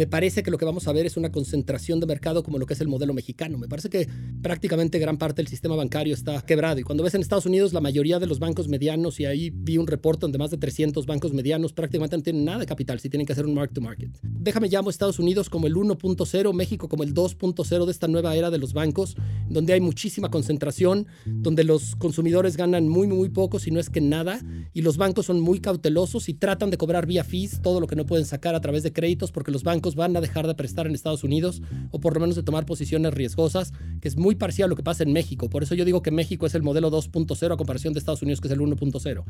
me parece que lo que vamos a ver es una concentración de mercado como lo que es el modelo mexicano. Me parece que prácticamente gran parte del sistema bancario está quebrado. Y cuando ves en Estados Unidos, la mayoría de los bancos medianos, y ahí vi un reporte donde más de 300 bancos medianos prácticamente no tienen nada de capital si tienen que hacer un mark to market. Déjame llamo a Estados Unidos como el 1.0, México como el 2.0 de esta nueva era de los bancos, donde hay muchísima concentración, donde los consumidores ganan muy, muy poco, si no es que nada, y los bancos son muy cautelosos y tratan de cobrar vía fees todo lo que no pueden sacar a través de créditos porque los bancos van a dejar de prestar en Estados Unidos o por lo menos de tomar posiciones riesgosas, que es muy parcial a lo que pasa en México. Por eso yo digo que México es el modelo 2.0 a comparación de Estados Unidos, que es el 1.0.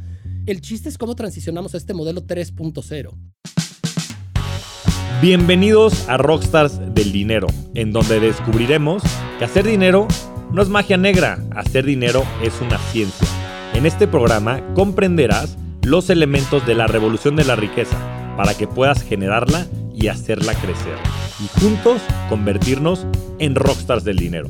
El chiste es cómo transicionamos a este modelo 3.0. Bienvenidos a Rockstars del Dinero, en donde descubriremos que hacer dinero no es magia negra, hacer dinero es una ciencia. En este programa comprenderás los elementos de la revolución de la riqueza para que puedas generarla y hacerla crecer. Y juntos convertirnos en rockstars del dinero.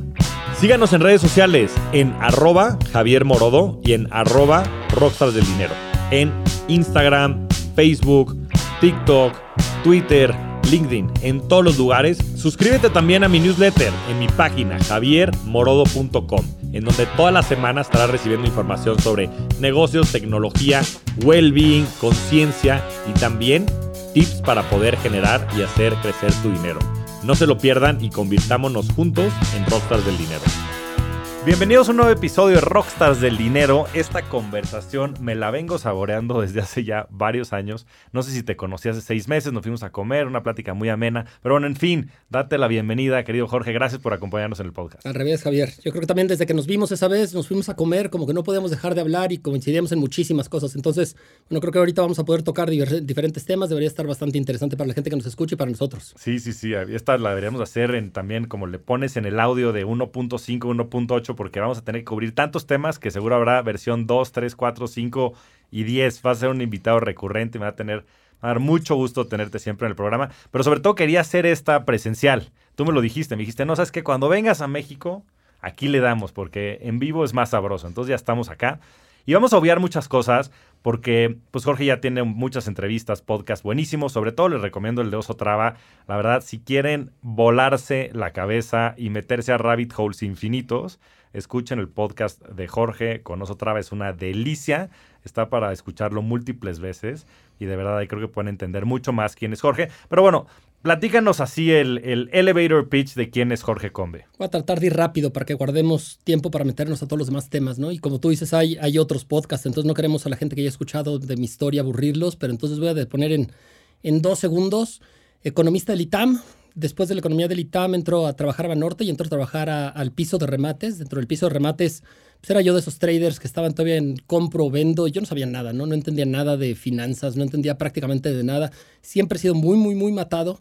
Síganos en redes sociales en arroba Javier Morodo y en arroba rockstars del dinero. En Instagram, Facebook, TikTok, Twitter, LinkedIn, en todos los lugares. Suscríbete también a mi newsletter en mi página javiermorodo.com, en donde todas las semanas estarás recibiendo información sobre negocios, tecnología, well-being, conciencia y también tips para poder generar y hacer crecer tu dinero. No se lo pierdan y convirtámonos juntos en rockstars del dinero. Bienvenidos a un nuevo episodio de Rockstars del Dinero. Esta conversación me la vengo saboreando desde hace ya varios años. No sé si te conocí hace seis meses, nos fuimos a comer, una plática muy amena. Pero bueno, en fin, date la bienvenida, querido Jorge. Gracias por acompañarnos en el podcast. Al revés, Javier. Yo creo que también desde que nos vimos esa vez, nos fuimos a comer, como que no podíamos dejar de hablar y coincidíamos en muchísimas cosas. Entonces, bueno, creo que ahorita vamos a poder tocar diferentes temas. Debería estar bastante interesante para la gente que nos escuche y para nosotros. Sí, sí, sí. Esta la deberíamos hacer en, también como le pones en el audio de 1.5, 1.8 porque vamos a tener que cubrir tantos temas que seguro habrá versión 2, 3, 4, 5 y 10. Va a ser un invitado recurrente y me va a tener a dar mucho gusto tenerte siempre en el programa, pero sobre todo quería hacer esta presencial. Tú me lo dijiste, me dijiste, no, sabes que cuando vengas a México, aquí le damos, porque en vivo es más sabroso. Entonces ya estamos acá. Y vamos a obviar muchas cosas porque pues Jorge ya tiene muchas entrevistas, podcast buenísimos, sobre todo les recomiendo el de Oso Traba. La verdad, si quieren volarse la cabeza y meterse a rabbit holes infinitos, escuchen el podcast de Jorge con Oso Traba, es una delicia, está para escucharlo múltiples veces y de verdad ahí creo que pueden entender mucho más quién es Jorge. Pero bueno, Platícanos así el, el, elevator pitch de quién es Jorge Combe. Voy a tratar de ir rápido para que guardemos tiempo para meternos a todos los demás temas, ¿no? Y como tú dices, hay, hay otros podcasts, entonces no queremos a la gente que haya escuchado de mi historia aburrirlos, pero entonces voy a poner en, en dos segundos. Economista del ITAM. Después de la economía del ITAM entró a trabajar a Banorte y entró a trabajar al piso de remates. Dentro del piso de remates pues era yo de esos traders que estaban todavía en compro, vendo, yo no sabía nada, ¿no? No entendía nada de finanzas, no entendía prácticamente de nada. Siempre he sido muy, muy, muy matado.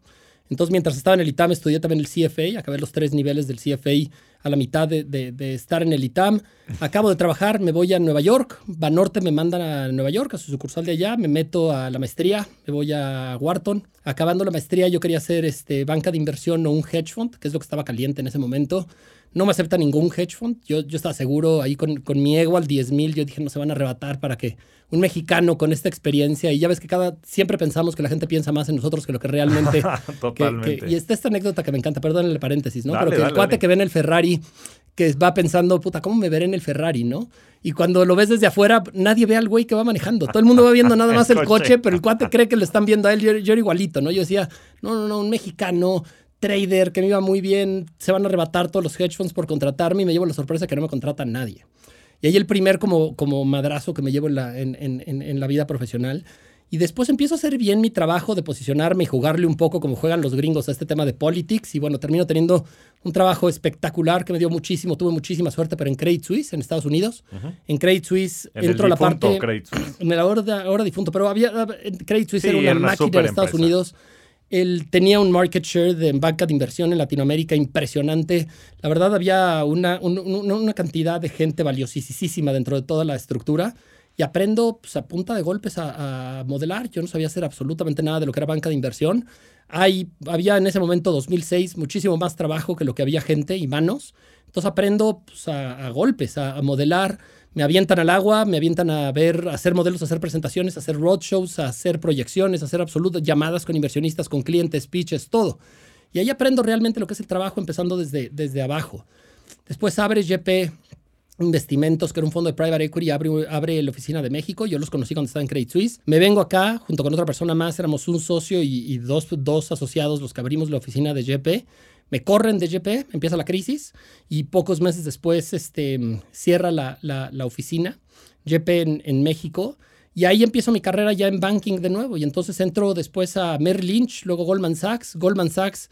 Entonces, mientras estaba en el ITAM, estudié también el CFA, acabé los tres niveles del CFA a la mitad de, estar en el ITAM. Acabo de trabajar, me voy a Nueva York, Banorte me mandan a Nueva York, a su sucursal de allá, me meto a la maestría, me voy a Wharton. Acabando la maestría, yo quería hacer este, banca de inversión o un hedge fund, que es lo que estaba caliente en ese momento. No me acepta ningún hedge fund. Yo, yo estaba seguro ahí con, con mi ego al 10 mil. Yo dije, no se van a arrebatar para que un mexicano con esta experiencia. Y ya ves que cada siempre pensamos que la gente piensa más en nosotros que lo que realmente. Totalmente. y está esta anécdota que me encanta, perdón el paréntesis, ¿no? Pero que el cuate que ve en el Ferrari, que va pensando, puta, ¿cómo me veré en el Ferrari, no? Y cuando lo ves desde afuera, nadie ve al güey que va manejando. Todo el mundo va viendo nada más el, coche. pero el cuate cree que lo están viendo a él. Yo, yo era igualito, ¿no? Yo decía, no, no, no, un mexicano trader que me iba muy bien, se van a arrebatar todos los hedge funds por contratarme y me llevo la sorpresa que no me contrata nadie. Y ahí el primer como, como madrazo que me llevo en la, en, en, en la vida profesional. Y después empiezo a hacer bien mi trabajo de posicionarme y jugarle un poco como juegan los gringos a este tema de politics. Y bueno, termino teniendo un trabajo espectacular que me dio muchísimo, tuve muchísima suerte, pero en Credit Suisse, en Estados Unidos. En Credit Suisse entro a la parte... Credit Suisse. En el ahora, ahora difunto, pero había... Credit Suisse era una, máquina en Estados Unidos él tenía un market share de banca de inversión en Latinoamérica impresionante. La verdad, había una, una cantidad de gente valiosísima dentro de toda la estructura. Y aprendo pues, a punta de golpes a, modelar. Yo no sabía hacer absolutamente nada de lo que era banca de inversión. Hay, había en ese momento, 2006, muchísimo más trabajo que lo que había gente y manos. Entonces aprendo pues, a, golpes, a, modelar. Me avientan al agua, me avientan a ver, hacer modelos, hacer presentaciones, a hacer roadshows, a hacer proyecciones, a hacer absolutas llamadas con inversionistas, con clientes, pitches, todo. Y ahí aprendo realmente lo que es el trabajo empezando desde, desde abajo. Después abre GP Investimentos, que era un fondo de private equity, abre, abre la oficina de México. Yo los conocí cuando estaba en Credit Suisse. Me vengo acá, junto con otra persona más, éramos un socio y, dos, dos asociados los que abrimos la oficina de GP me corren de GP, empieza la crisis y pocos meses después este, cierra la, la, oficina GP en, en, México y ahí empiezo mi carrera ya en banking de nuevo y entonces entro después a Merrill Lynch, luego Goldman Sachs. Goldman Sachs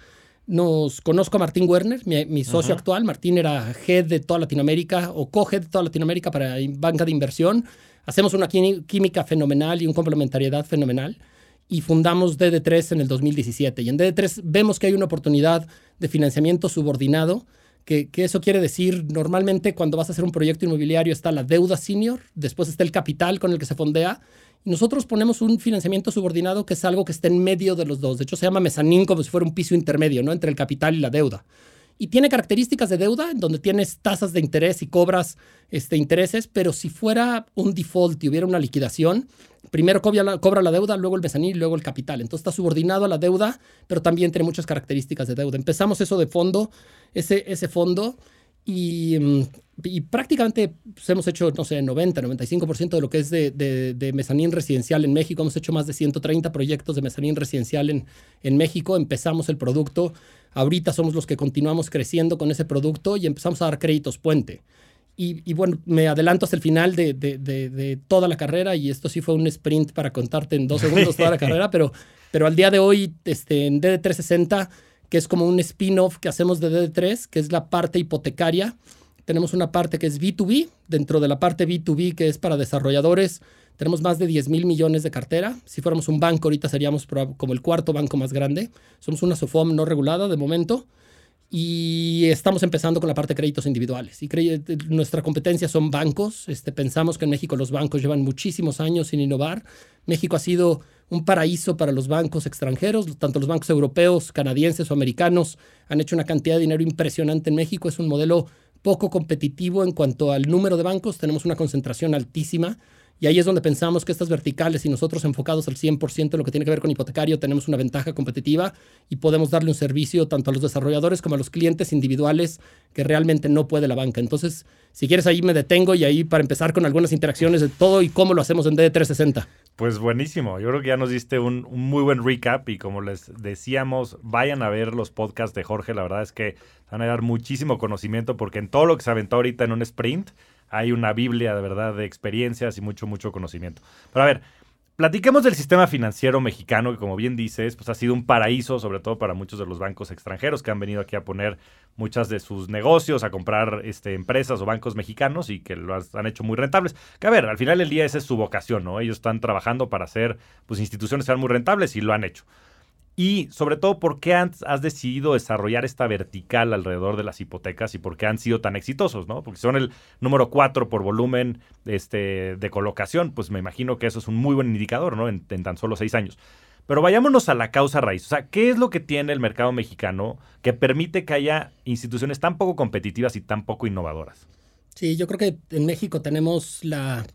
nos conozco a Martín Werner, mi, socio actual. Martín era head de toda Latinoamérica o co-head de toda Latinoamérica para banca de inversión. Hacemos una química fenomenal y una complementariedad fenomenal y fundamos DD3 en el 2017. Y en DD3 vemos que hay una oportunidad de financiamiento subordinado, que, que, eso quiere decir, normalmente cuando vas a hacer un proyecto inmobiliario está la deuda senior, después está el capital con el que se fondea, y nosotros ponemos un financiamiento subordinado que es algo que está en medio de los dos. De hecho, se llama mezanín como si fuera un piso intermedio, ¿no? Entre el capital y la deuda y tiene características de deuda en donde tienes tasas de interés y cobras este, intereses, pero si fuera un default y hubiera una liquidación, primero cobra la, cobra la deuda, luego el mezanín y luego el capital. Entonces está subordinado a la deuda, pero también tiene muchas características de deuda. Empezamos eso de fondo, ese, ese fondo, y, mm, y prácticamente pues, hemos hecho, no sé, 90, 95% de lo que es de, de, de, mezanín residencial en México. Hemos hecho más de 130 proyectos de mezanín residencial en, en México. Empezamos el producto Ahorita somos los que continuamos creciendo con ese producto y empezamos a dar créditos puente. Y, bueno, me adelanto hasta el final de, de, toda la carrera y esto sí fue un sprint para contarte en dos segundos toda la carrera, pero, pero al día de hoy este, en DD360, que es como un spin-off que hacemos de DD3, que es la parte hipotecaria, tenemos una parte que es B2B, dentro de la parte B2B que es para desarrolladores, tenemos más de 10 mil millones de cartera. Si fuéramos un banco, ahorita seríamos como el cuarto banco más grande. Somos una SOFOM no regulada de momento. Y estamos empezando con la parte de créditos individuales. Y nuestra competencia son bancos. Este, pensamos que en México los bancos llevan muchísimos años sin innovar. México ha sido un paraíso para los bancos extranjeros, tanto los bancos europeos, canadienses o americanos han hecho una cantidad de dinero impresionante en México. Es un modelo poco competitivo en cuanto al número de bancos. Tenemos una concentración altísima y ahí es donde pensamos que estas verticales y nosotros enfocados al 100% en lo que tiene que ver con hipotecario tenemos una ventaja competitiva y podemos darle un servicio tanto a los desarrolladores como a los clientes individuales que realmente no puede la banca. Entonces, si quieres ahí me detengo y ahí para empezar con algunas interacciones de todo y cómo lo hacemos en D360. Pues buenísimo, yo creo que ya nos diste un, muy buen recap y como les decíamos, vayan a ver los podcasts de Jorge, la verdad es que van a dar muchísimo conocimiento porque en todo lo que se aventó ahorita en un sprint, hay una Biblia de verdad de experiencias y mucho, mucho conocimiento. Pero a ver, platiquemos del sistema financiero mexicano, que como bien dices, pues ha sido un paraíso, sobre todo para muchos de los bancos extranjeros que han venido aquí a poner muchas de sus negocios, a comprar este, empresas o bancos mexicanos y que lo han hecho muy rentables. Que a ver, al final del día esa es su vocación, ¿no? Ellos están trabajando para hacer pues, instituciones que sean muy rentables y lo han hecho. Y sobre todo, ¿por qué has, decidido desarrollar esta vertical alrededor de las hipotecas y por qué han sido tan exitosos? ¿no? Porque son el número cuatro por volumen este, de colocación, pues me imagino que eso es un muy buen indicador ¿no? en, en tan solo seis años. Pero vayámonos a la causa raíz. O sea, ¿qué es lo que tiene el mercado mexicano que permite que haya instituciones tan poco competitivas y tan poco innovadoras? Sí, yo creo que en México tenemos la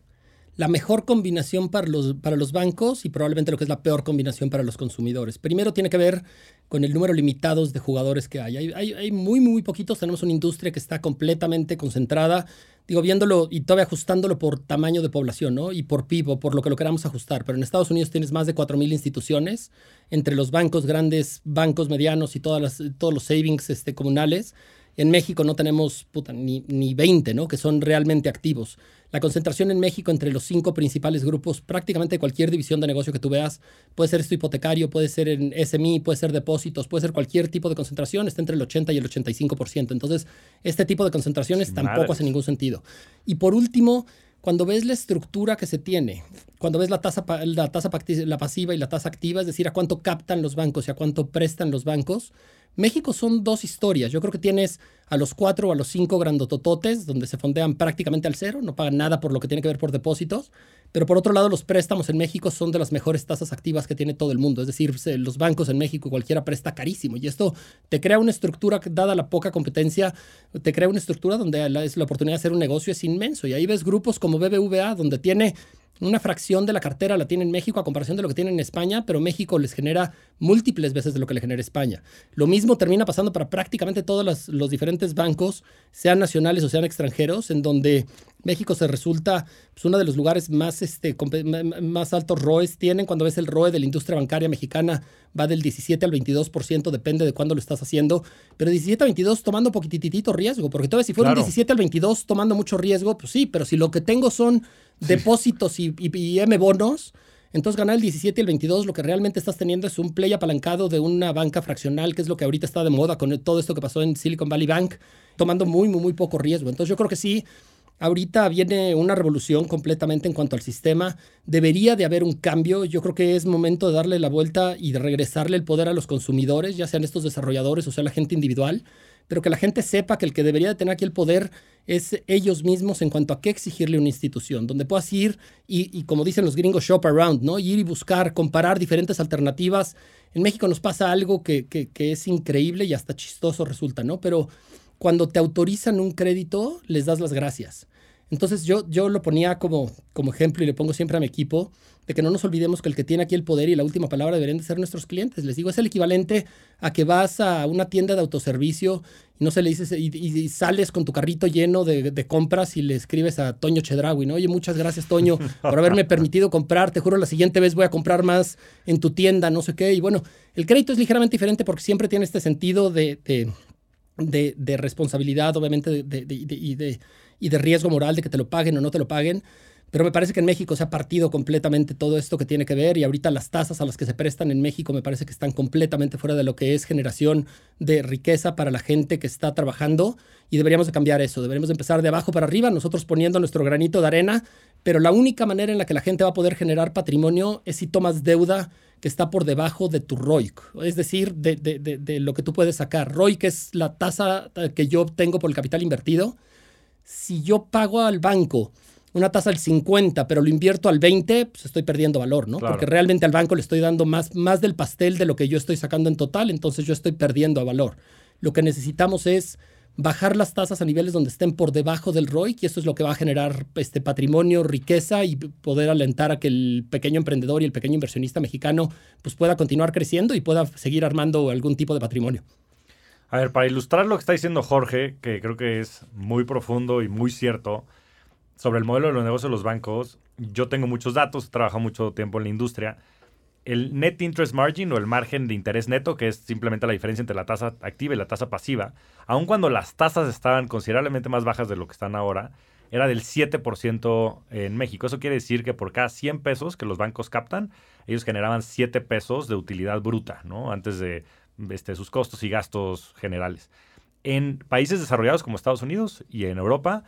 la mejor combinación para los, para los bancos y probablemente lo que es la peor combinación para los consumidores. Primero tiene que ver con el número limitados de jugadores que hay. Hay, muy, muy poquitos. Tenemos una industria que está completamente concentrada, digo, viéndolo y todavía ajustándolo por tamaño de población, ¿no? Y por PIB o por lo que lo queramos ajustar. Pero en Estados Unidos tienes más de 4.000 instituciones, entre los bancos grandes, bancos medianos y todas las, todos los savings este, comunales. En México no tenemos ni, ni 20, ¿no? Que son realmente activos. La concentración en México entre los cinco principales grupos, prácticamente cualquier división de negocio que tú veas, puede ser esto hipotecario, puede ser en SMI, puede ser depósitos, puede ser cualquier tipo de concentración, está entre el 80 y el 85%. Entonces, este tipo de concentraciones tampoco hace ningún sentido. Y por último, cuando ves la estructura que se tiene, cuando ves la tasa, la tasa la pasiva y la tasa activa, es decir, a cuánto captan los bancos y a cuánto prestan los bancos, México son dos historias. Yo creo que tienes a los cuatro o a los cinco grandotototes, donde se fondean prácticamente al cero, no pagan nada por lo que tiene que ver por depósitos. Pero por otro lado, los préstamos en México son de las mejores tasas activas que tiene todo el mundo. Es decir, los bancos en México cualquiera presta carísimo. Y esto te crea una estructura, dada la poca competencia, te crea una estructura donde la, la oportunidad de hacer un negocio es inmenso. Y ahí ves grupos como BBVA, donde tiene una fracción de la cartera la tiene en México a comparación de lo que tiene en España, pero México les genera múltiples veces de lo que le genera España. Lo mismo termina pasando para prácticamente todos los, diferentes bancos, sean nacionales o sean extranjeros, en donde México se resulta pues, uno de los lugares más, este, más altos ROEs tienen. Cuando ves el ROE de la industria bancaria mexicana, va del 17 al 22%, depende de cuándo lo estás haciendo. Pero 17 al 22 tomando poquititito riesgo, porque todavía si fuera un 17 al 22 tomando mucho riesgo, pues sí, pero si lo que tengo son depósitos y, M bonos, entonces ganar el 17 y el 22 lo que realmente estás teniendo es un play apalancado de una banca fraccional, que es lo que ahorita está de moda con todo esto que pasó en Silicon Valley Bank, tomando muy, muy, muy poco riesgo. Entonces yo creo que sí, ahorita viene una revolución completamente en cuanto al sistema. Debería de haber un cambio. Yo creo que es momento de darle la vuelta y de regresarle el poder a los consumidores, ya sean estos desarrolladores o sea la gente individual pero que la gente sepa que el que debería de tener aquí el poder es ellos mismos en cuanto a qué exigirle a una institución, donde puedas ir y, como dicen los gringos, shop around, ¿no? Ir y buscar, comparar diferentes alternativas. En México nos pasa algo que, que, que es increíble y hasta chistoso resulta, ¿no? Pero cuando te autorizan un crédito, les das las gracias. Entonces yo, yo lo ponía como, como ejemplo y le pongo siempre a mi equipo de que no nos olvidemos que el que tiene aquí el poder y la última palabra deberían de ser nuestros clientes. Les digo, es el equivalente a que vas a una tienda de autoservicio y no se le dices y, sales con tu carrito lleno de, compras y le escribes a Toño Chedraui, ¿no? Oye, muchas gracias, Toño, por haberme permitido comprar. Te juro, la siguiente vez voy a comprar más en tu tienda, no sé qué. Y bueno, el crédito es ligeramente diferente porque siempre tiene este sentido de, responsabilidad, obviamente, y de y de riesgo moral de que te lo paguen o no te lo paguen. Pero me parece que en México se ha partido completamente todo esto que tiene que ver y ahorita las tasas a las que se prestan en México me parece que están completamente fuera de lo que es generación de riqueza para la gente que está trabajando y deberíamos de cambiar eso, deberíamos de empezar de abajo para arriba, nosotros poniendo nuestro granito de arena, pero la única manera en la que la gente va a poder generar patrimonio es si tomas deuda que está por debajo de tu ROIC, es decir, de, de, de lo que tú puedes sacar. ROIC es la tasa que yo obtengo por el capital invertido si yo pago al banco una tasa del 50, pero lo invierto al 20, pues estoy perdiendo valor, ¿no? Porque realmente al banco le estoy dando más, más del pastel de lo que yo estoy sacando en total, entonces yo estoy perdiendo valor. Lo que necesitamos es bajar las tasas a niveles donde estén por debajo del ROIC y eso es lo que va a generar este patrimonio, riqueza y poder alentar a que el pequeño emprendedor y el pequeño inversionista mexicano pues pueda continuar creciendo y pueda seguir armando algún tipo de patrimonio. A ver, para ilustrar lo que está diciendo Jorge, que creo que es muy profundo y muy cierto, sobre el modelo de los negocios de los bancos, yo tengo muchos datos, he trabajado mucho tiempo en la industria. El net interest margin o el margen de interés neto, que es simplemente la diferencia entre la tasa activa y la tasa pasiva, aun cuando las tasas estaban considerablemente más bajas de lo que están ahora, era del 7% en México. Eso quiere decir que por cada 100 pesos que los bancos captan, ellos generaban 7 pesos de utilidad bruta, ¿no? Antes de este, sus costos y gastos generales. En países desarrollados como Estados Unidos y en Europa,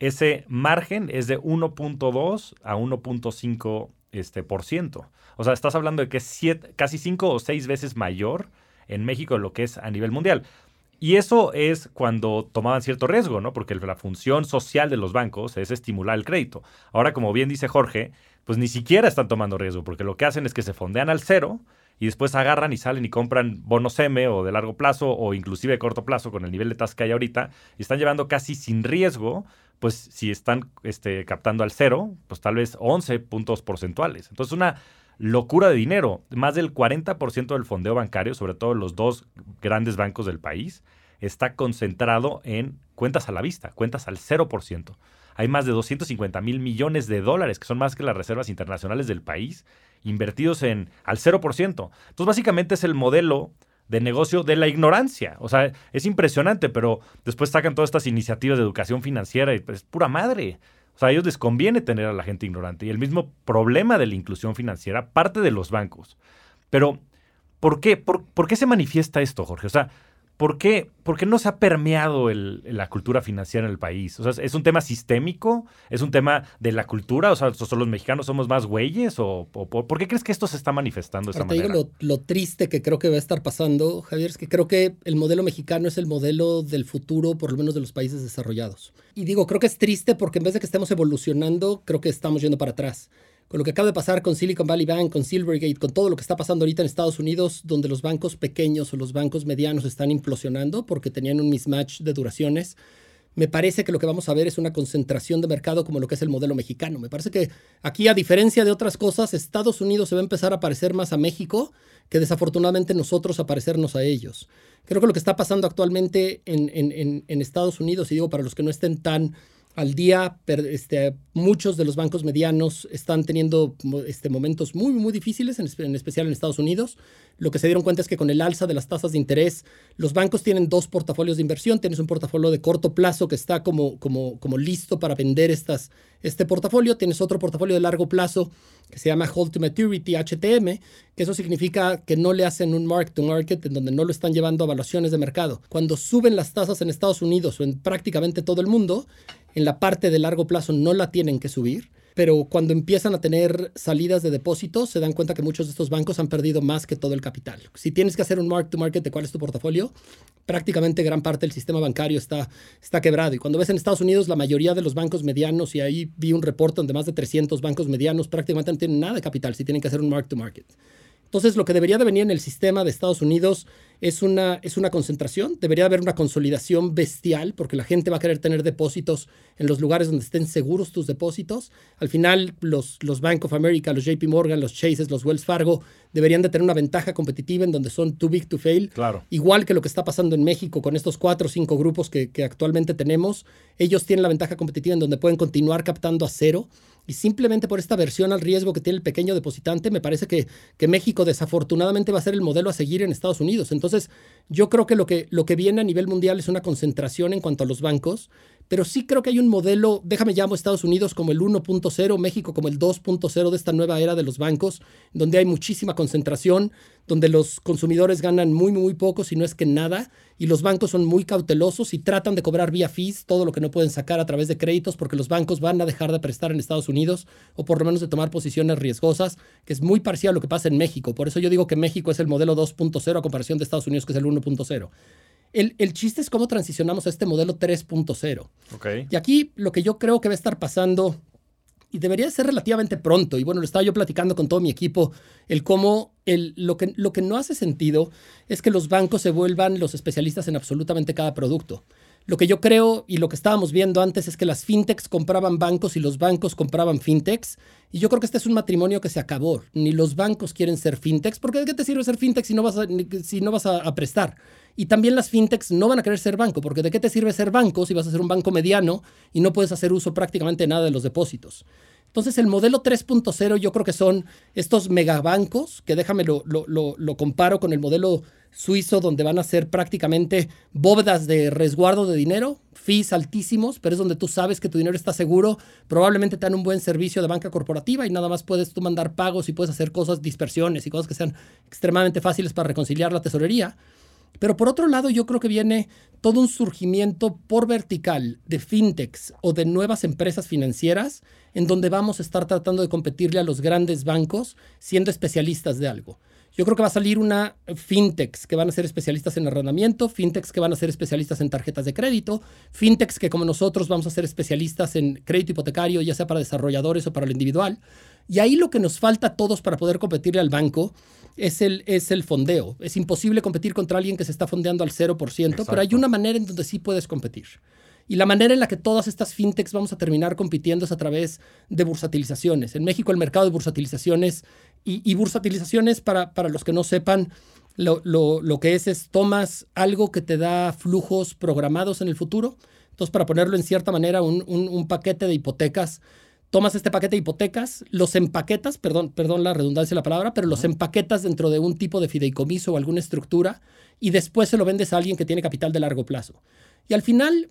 ese margen es de 1.2 a 1.5 este, por ciento. O sea, estás hablando de que es casi 5 o 6 veces mayor en México de lo que es a nivel mundial. Y eso es cuando tomaban cierto riesgo, ¿no? Porque la función social de los bancos es estimular el crédito. Ahora, como bien dice Jorge, pues ni siquiera están tomando riesgo, porque lo que hacen es que se fondean al cero y después agarran y salen y compran bonos M o de largo plazo o inclusive de corto plazo con el nivel de tasa que hay ahorita y están llevando casi sin riesgo, pues si están este, captando al cero, pues tal vez 11 puntos porcentuales. Entonces una locura de dinero. Más del 40% del fondeo bancario, sobre todo los dos grandes bancos del país, está concentrado en cuentas a la vista, cuentas al 0%. Hay más de 250 mil millones de dólares, que son más que las reservas internacionales del país, invertidos en al 0%. Entonces, básicamente es el modelo de negocio de la ignorancia. O sea, es impresionante, pero después sacan todas estas iniciativas de educación financiera y pues, es pura madre. O sea, a ellos les conviene tener a la gente ignorante. Y el mismo problema de la inclusión financiera parte de los bancos. Pero, ¿por qué? ¿Por, qué se manifiesta esto, Jorge? O sea, ¿por qué, por qué no se ha permeado el- la cultura financiera en el país? O sea, ¿es un tema sistémico? ¿Es un tema de la cultura? O sea, ¿so- ¿los mexicanos somos más güeyes? ¿O, o por, qué crees que esto se está manifestando de esta te digo lo, lo triste que creo que va a estar pasando, Javier, es que creo que el modelo mexicano es el modelo del futuro, por lo menos de los países desarrollados. Y digo, creo que es triste porque en vez de que estemos evolucionando, creo que estamos yendo para atrás. Con lo que acaba de pasar con Silicon Valley Bank, con Silvergate, con todo lo que está pasando ahorita en Estados Unidos, donde los bancos pequeños o los bancos medianos están implosionando porque tenían un mismatch de duraciones, me parece que lo que vamos a ver es una concentración de mercado como lo que es el modelo mexicano. Me parece que aquí, a diferencia de otras cosas, Estados Unidos se va a empezar a parecer más a México que desafortunadamente nosotros a parecernos a ellos. Creo que lo que está pasando actualmente en, en- Estados Unidos, y digo para los que no estén tan al día, este, muchos de los bancos medianos están teniendo este, momentos muy, muy difíciles, en, espe- en especial en Estados Unidos. Lo que se dieron cuenta es que con el alza de las tasas de interés, los bancos tienen dos portafolios de inversión. Tienes un portafolio de corto plazo que está como, como, como listo para vender este portafolio. Tienes otro portafolio de largo plazo que se llama Hold to Maturity, HTM, que eso significa que no le hacen un mark to market en donde no lo están llevando a evaluaciones de mercado. Cuando suben las tasas en Estados Unidos o en prácticamente todo el mundo, en la parte de largo plazo no la tienen que subir, pero cuando empiezan a tener salidas de depósitos se dan cuenta que muchos de estos bancos han perdido más que todo el capital. Si tienes que hacer un mark to market de cuál es tu portafolio, prácticamente gran parte del sistema bancario está, está quebrado. Y cuando ves en Estados Unidos la mayoría de los bancos medianos, y ahí vi un reporte donde más de 300 bancos medianos prácticamente no tienen nada de capital si tienen que hacer un mark to market. Entonces, lo que debería de venir en el sistema de Estados Unidos es una, es una concentración, debería haber una consolidación bestial, porque la gente va a querer tener depósitos en los lugares donde estén seguros tus depósitos. Al final, los, los Bank of America, los JP Morgan, los Chases, los Wells Fargo, deberían de tener una ventaja competitiva en donde son too big to fail. Claro. Igual que lo que está pasando en México con estos cuatro o cinco grupos que, que actualmente tenemos, ellos tienen la ventaja competitiva en donde pueden continuar captando a cero. Y simplemente por esta versión al riesgo que tiene el pequeño depositante, me parece que, que México desafortunadamente va a ser el modelo a seguir en Estados Unidos. Entonces, yo creo que lo, que lo que viene a nivel mundial es una concentración en cuanto a los bancos, pero sí creo que hay un modelo, déjame llamo Estados Unidos como el 1.0, México como el 2.0 de esta nueva era de los bancos, donde hay muchísima concentración, donde los consumidores ganan muy, muy poco, si no es que nada, y los bancos son muy cautelosos y tratan de cobrar vía fees todo lo que no pueden sacar a través de créditos, porque los bancos van a dejar de prestar en Estados Unidos, o por lo menos de tomar posiciones riesgosas, que es muy parecido a lo que pasa en México. Por eso yo digo que México es el modelo 2.0 a comparación de Estados Unidos, que es el 1.0. El, el chiste es cómo transicionamos a este modelo 3.0. Ok. Y aquí lo que yo creo que va a estar pasando, y debería ser relativamente pronto, y bueno, lo estaba yo platicando con todo mi equipo, el cómo el, lo, que, lo que no hace sentido es que los bancos se vuelvan los especialistas en absolutamente cada producto. Lo que yo creo y lo que estábamos viendo antes es que las fintechs compraban bancos y los bancos compraban fintechs. Y yo creo que este es un matrimonio que se acabó. Ni los bancos quieren ser fintechs, porque ¿de qué te sirve ser fintech si no vas a, si no vas a, a prestar? Y también las fintechs no van a querer ser banco, porque ¿de qué te sirve ser banco si vas a ser un banco mediano y no puedes hacer uso prácticamente nada de los depósitos? Entonces, el modelo 3.0 yo creo que son estos megabancos, que déjame lo, lo, lo, comparo con el modelo suizo, donde van a ser prácticamente bóvedas de resguardo de dinero, fees altísimos, pero es donde tú sabes que tu dinero está seguro, probablemente te dan un buen servicio de banca corporativa y nada más puedes tú mandar pagos y puedes hacer cosas, dispersiones y cosas que sean extremadamente fáciles para reconciliar la tesorería. Pero por otro lado, yo creo que viene todo un surgimiento por vertical de fintechs o de nuevas empresas financieras en donde vamos a estar tratando de competirle a los grandes bancos siendo especialistas de algo. Yo creo que va a salir una fintechs que van a ser especialistas en arrendamiento, fintechs que van a ser especialistas en tarjetas de crédito, fintechs que como nosotros vamos a ser especialistas en crédito hipotecario, ya sea para desarrolladores o para lo individual. Y ahí lo que nos falta a todos para poder competirle al banco es el, es el fondeo. Es imposible competir contra alguien que se está fondeando al 0%, Exacto. pero hay una manera en donde sí puedes competir. Y la manera en la que todas estas fintechs vamos a terminar compitiendo es a través de bursatilizaciones. En México el mercado de bursatilizaciones y, y bursatilizaciones, para, para los que no sepan, lo, lo, lo, que es es tomas algo que te da flujos programados en el futuro. Entonces, para ponerlo en cierta manera, un, un, un paquete de hipotecas tomas este paquete de hipotecas, los empaquetas, perdón, perdón la redundancia de la palabra, pero los empaquetas dentro de un tipo de fideicomiso o alguna estructura y después se lo vendes a alguien que tiene capital de largo plazo. Y al final,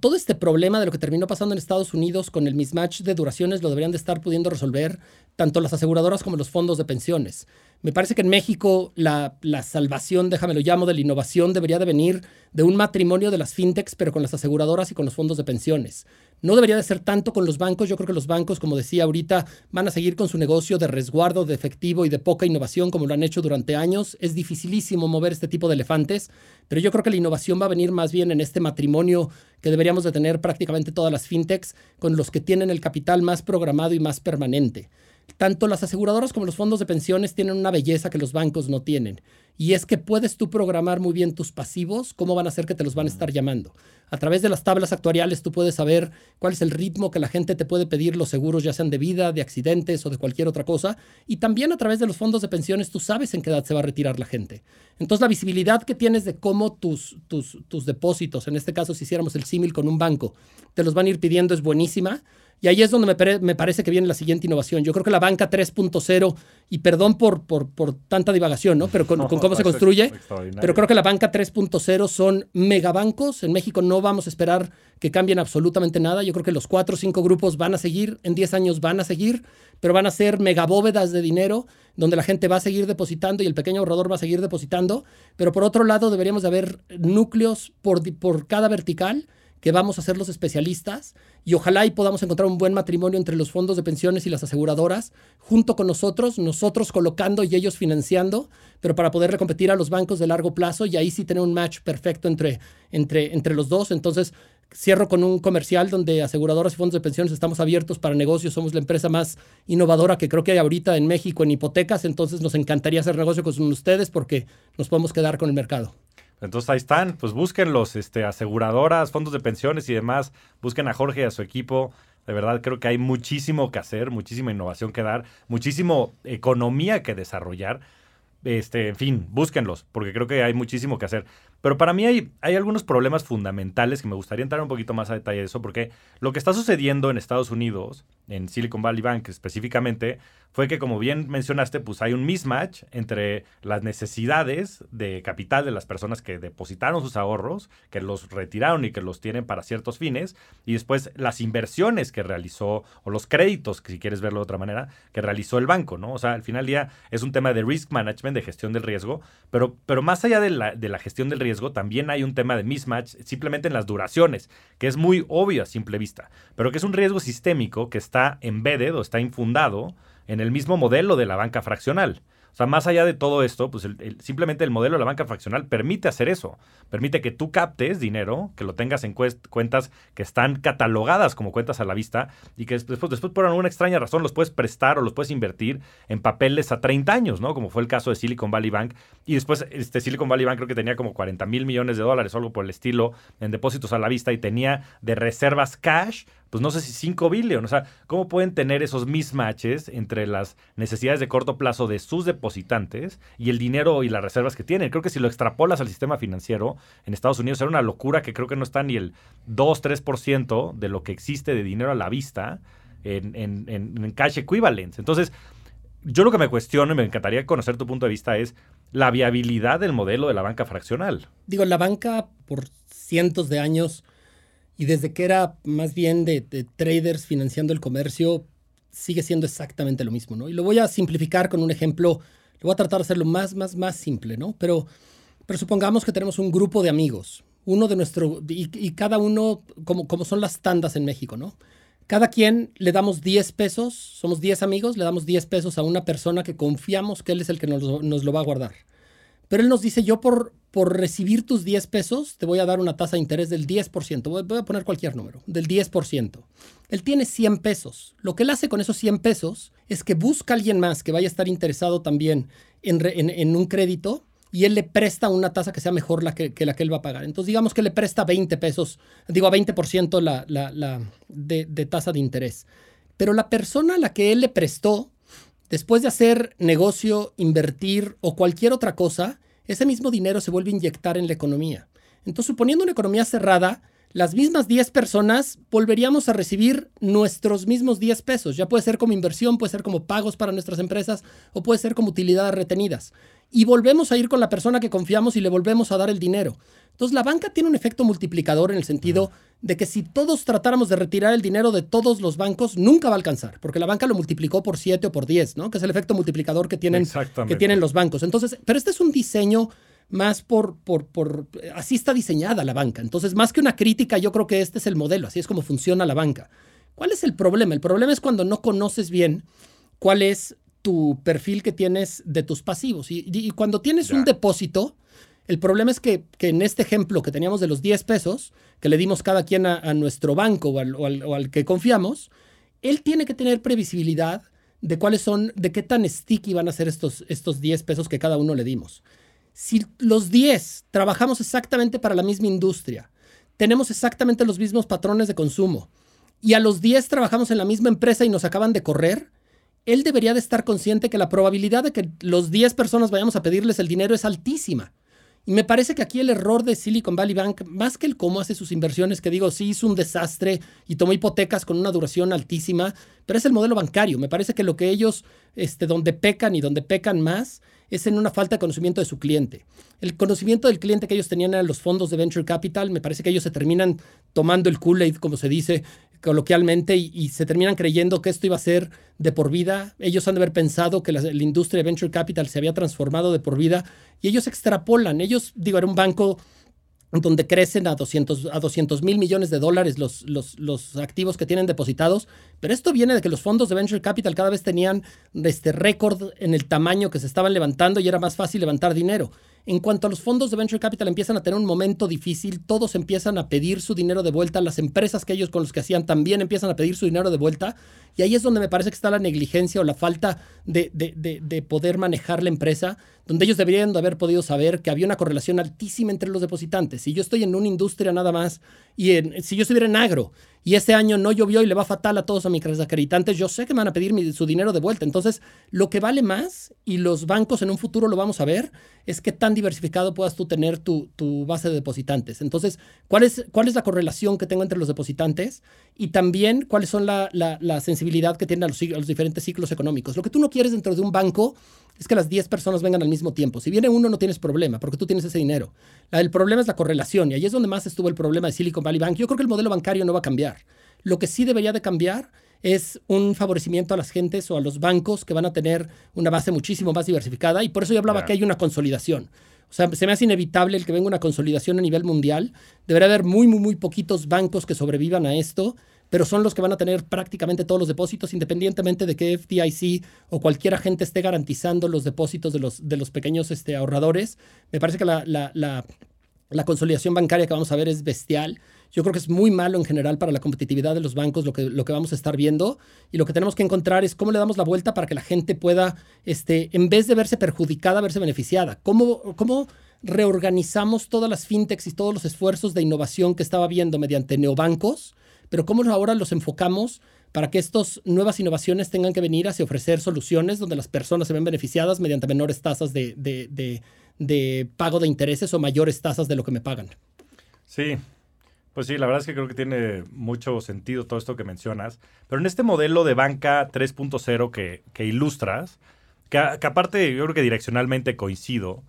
todo este problema de lo que terminó pasando en Estados Unidos con el mismatch de duraciones lo deberían de estar pudiendo resolver tanto las aseguradoras como los fondos de pensiones. Me parece que en México la, salvación, déjame lo llamo, de la innovación debería de venir de un matrimonio de las fintechs, pero con las aseguradoras y con los fondos de pensiones. No debería de ser tanto con los bancos. Yo creo que los bancos, como decía ahorita, van a seguir con su negocio de resguardo, de efectivo y de poca innovación como lo han hecho durante años. Es dificilísimo mover este tipo de elefantes, pero yo creo que la innovación va a venir más bien en este matrimonio que deberíamos de tener prácticamente todas las fintechs con los que tienen el capital más programado y más permanente. Tanto las aseguradoras como los fondos de pensiones tienen una belleza que los bancos no tienen. Y es que puedes tú programar muy bien tus pasivos, cómo van a ser que te los van a estar llamando. A través de las tablas actuariales tú puedes saber cuál es el ritmo que la gente te puede pedir los seguros, ya sean de vida, de accidentes o de cualquier otra cosa. Y también a través de los fondos de pensiones tú sabes en qué edad se va a retirar la gente. Entonces la visibilidad que tienes de cómo tus, tus, tus depósitos, en este caso si hiciéramos el símil con un banco, te los van a ir pidiendo es buenísima y ahí es donde me, parece que viene la siguiente innovación. Yo creo que la banca 3.0, y perdón por, por, por, tanta divagación, ¿no? Pero con, cómo se construye, pero creo que la banca 3.0 son megabancos. En México no vamos a esperar que cambien absolutamente nada. Yo creo que los cuatro o cinco grupos van a seguir, en 10 años van a seguir, pero van a ser megabóvedas de dinero donde la gente va a seguir depositando y el pequeño ahorrador va a seguir depositando. Pero por otro lado, deberíamos de haber núcleos por, por cada vertical que vamos a ser los especialistas y ojalá y podamos encontrar un buen matrimonio entre los fondos de pensiones y las aseguradoras, junto con nosotros, nosotros colocando y ellos financiando, pero para poderle competir a los bancos de largo plazo y ahí sí tener un match perfecto entre, entre, entre los dos. Entonces, cierro con un comercial donde aseguradoras y fondos de pensiones estamos abiertos para negocios, somos la empresa más innovadora que creo que hay ahorita en México en hipotecas, entonces nos encantaría hacer negocio con ustedes porque nos podemos quedar con el mercado. Entonces ahí están, pues busquen los este, aseguradoras, fondos de pensiones y demás, busquen a Jorge y a su equipo. De verdad creo que hay muchísimo que hacer, muchísima innovación que dar, muchísimo economía que desarrollar. Este, en fin, búsquenlos, porque creo que hay muchísimo que hacer. Pero para mí hay, hay algunos problemas fundamentales que me gustaría entrar un poquito más a detalle de eso, porque lo que está sucediendo en Estados Unidos, en Silicon Valley Bank específicamente, fue que, como bien mencionaste, pues hay un mismatch entre las necesidades de capital de las personas que depositaron sus ahorros, que los retiraron y que los tienen para ciertos fines, y después las inversiones que realizó, o los créditos, si quieres verlo de otra manera, que realizó el banco, ¿no? O sea, al final del día es un tema de risk management, de gestión del riesgo, pero, pero más allá de la, de la gestión del riesgo, también hay un tema de mismatch simplemente en las duraciones, que es muy obvio a simple vista, pero que es un riesgo sistémico que está embedded o está infundado en el mismo modelo de la banca fraccional. O sea, más allá de todo esto, pues simplemente el modelo de la banca fraccional permite hacer eso. Permite que tú captes dinero, que lo tengas en cuentas que están catalogadas como cuentas a la vista y que después, después por alguna extraña razón los puedes prestar o los puedes invertir en papeles a 30 años, ¿no? Como fue el caso de Silicon Valley Bank. Y después este Silicon Valley Bank creo que tenía como 40 mil millones de dólares o algo por el estilo en depósitos a la vista y tenía de reservas cash pues no sé si 5 billones. O sea, ¿cómo pueden tener esos mismatches entre las necesidades de corto plazo de sus depositantes y el dinero y las reservas que tienen? Creo que si lo extrapolas al sistema financiero en Estados Unidos era una locura que creo que no está ni el 2-3% de lo que existe de dinero a la vista en, en, en, cash equivalents. Entonces, yo lo que me cuestiono y me encantaría conocer tu punto de vista es la viabilidad del modelo de la banca fraccional. Digo, la banca por cientos de años y desde que era más bien de, traders financiando el comercio, sigue siendo exactamente lo mismo, ¿no? Y lo voy a simplificar con un ejemplo, lo voy a tratar de hacerlo más, más, más simple, ¿no? Pero, pero supongamos que tenemos un grupo de amigos, uno de nuestro, y, cada uno, como, como son las tandas en México, ¿no? Cada quien le damos 10 pesos, somos 10 amigos, le damos 10 pesos a una persona que confiamos que él es el que nos, nos lo va a guardar. Pero él nos dice, yo por, por recibir tus 10 pesos te voy a dar una tasa de interés del 10%. Voy, a poner cualquier número, del 10%. Él tiene 100 pesos. Lo que él hace con esos 100 pesos es que busca a alguien más que vaya a estar interesado también en, un crédito y él le presta una tasa que sea mejor la que, la que él va a pagar. Entonces digamos que le presta 20 pesos, digo a 20% la, la, de, tasa de interés. Pero la persona a la que él le prestó Después de hacer negocio, invertir o cualquier otra cosa, ese mismo dinero se vuelve a inyectar en la economía. Entonces, suponiendo una economía cerrada, las mismas 10 personas volveríamos a recibir nuestros mismos 10 pesos. Ya puede ser como inversión, puede ser como pagos para nuestras empresas o puede ser como utilidades retenidas. Y volvemos a ir con la persona que confiamos y le volvemos a dar el dinero. Entonces la banca tiene un efecto multiplicador en el sentido de que si todos tratáramos de retirar el dinero de todos los bancos, nunca va a alcanzar, porque la banca lo multiplicó por 7 o por 10, ¿no? Que es el efecto multiplicador que tienen, que tienen los bancos. Entonces, pero este es un diseño más por, por, por, así está diseñada la banca. Entonces, más que una crítica, yo creo que este es el modelo, así es como funciona la banca. ¿Cuál es el problema? El problema es cuando no conoces bien cuál es tu perfil que tienes de tus pasivos. Y, cuando tienes un depósito, el problema es que, en este ejemplo que teníamos de los 10 pesos, que le dimos cada quien a, nuestro banco o al, que confiamos, él tiene que tener previsibilidad de cuáles son, de qué tan sticky van a ser estos, estos 10 pesos que cada uno le dimos. Si los 10 trabajamos exactamente para la misma industria, tenemos exactamente los mismos patrones de consumo y a los 10 trabajamos en la misma empresa y nos acaban de correr, él debería de estar consciente que la probabilidad de que los 10 personas vayamos a pedirles el dinero es altísima. Y me parece que aquí el error de Silicon Valley Bank, más que el cómo hace sus inversiones, que digo, sí hizo un desastre y tomó hipotecas con una duración altísima, pero es el modelo bancario. Me parece que lo que ellos, este, donde pecan y donde pecan más, es en una falta de conocimiento de su cliente. El conocimiento del cliente que ellos tenían eran los fondos de venture capital. Me parece que ellos se terminan tomando el Kool-Aid, como se dice, coloquialmente y, se terminan creyendo que esto iba a ser de por vida. Ellos han de haber pensado que la, industria de venture capital se había transformado de por vida y ellos extrapolan. Ellos, digo, era un banco donde crecen a 200 a mil millones de dólares los, los, los, activos que tienen depositados, pero esto viene de que los fondos de venture capital cada vez tenían este récord en el tamaño que se estaban levantando y era más fácil levantar dinero. En cuanto a los fondos de venture capital empiezan a tener un momento difícil, todos empiezan a pedir su dinero de vuelta, las empresas que ellos con los que hacían también empiezan a pedir su dinero de vuelta, y ahí es donde me parece que está la negligencia o la falta de, de, poder manejar la empresa, donde ellos deberían de haber podido saber que había una correlación altísima entre los depositantes. Si yo estoy en una industria nada más, y si yo estuviera en agro, y este año no llovió y le va fatal a todos a mis acreditantes, yo sé que me van a pedir su dinero de vuelta. Entonces, lo que vale más, y los bancos en un futuro lo vamos a ver, es qué tan diversificado puedas tú tener tu, base de depositantes. Entonces, ¿cuál es, ¿cuál es la correlación que tengo entre los depositantes? Y también, ¿cuáles son la, sensibilidad que tienen a los, diferentes ciclos económicos? Lo que tú no quieres dentro de un banco es que las 10 personas vengan al mismo tiempo. Si viene uno, no tienes problema, porque tú tienes ese dinero. El problema es la correlación, y ahí es donde más estuvo el problema de Silicon Valley Bank. Yo creo que el modelo bancario no va a cambiar. Lo que sí debería de cambiar es un favorecimiento a las gentes o a los bancos que van a tener una base muchísimo más diversificada y por eso yo hablaba que hay una consolidación. O sea, se me hace inevitable el que venga una consolidación a nivel mundial. Debería haber muy, muy, muy poquitos bancos que sobrevivan a esto, pero son los que van a tener prácticamente todos los depósitos, independientemente de que FDIC o cualquier agente esté garantizando los depósitos de los, de los pequeños este, ahorradores. Me parece que la, la, la, la consolidación bancaria que vamos a ver es bestial. Yo creo que es muy malo en general para la competitividad de los bancos lo que, lo que vamos a estar viendo y lo que tenemos que encontrar es cómo le damos la vuelta para que la gente pueda, este, en vez de verse perjudicada, verse beneficiada. ¿Cómo, cómo reorganizamos todas las fintechs y todos los esfuerzos de innovación que estaba viendo mediante neobancos, pero cómo ahora los enfocamos para que estas nuevas innovaciones tengan que venir hacia ofrecer soluciones donde las personas se ven beneficiadas mediante menores tasas de, pago de intereses o mayores tasas de lo que me pagan. Sí, pues sí, la verdad es que creo que tiene mucho sentido todo esto que mencionas. Pero en este modelo de banca 3.0 que, que, ilustras, que, que, aparte yo creo que direccionalmente coincido,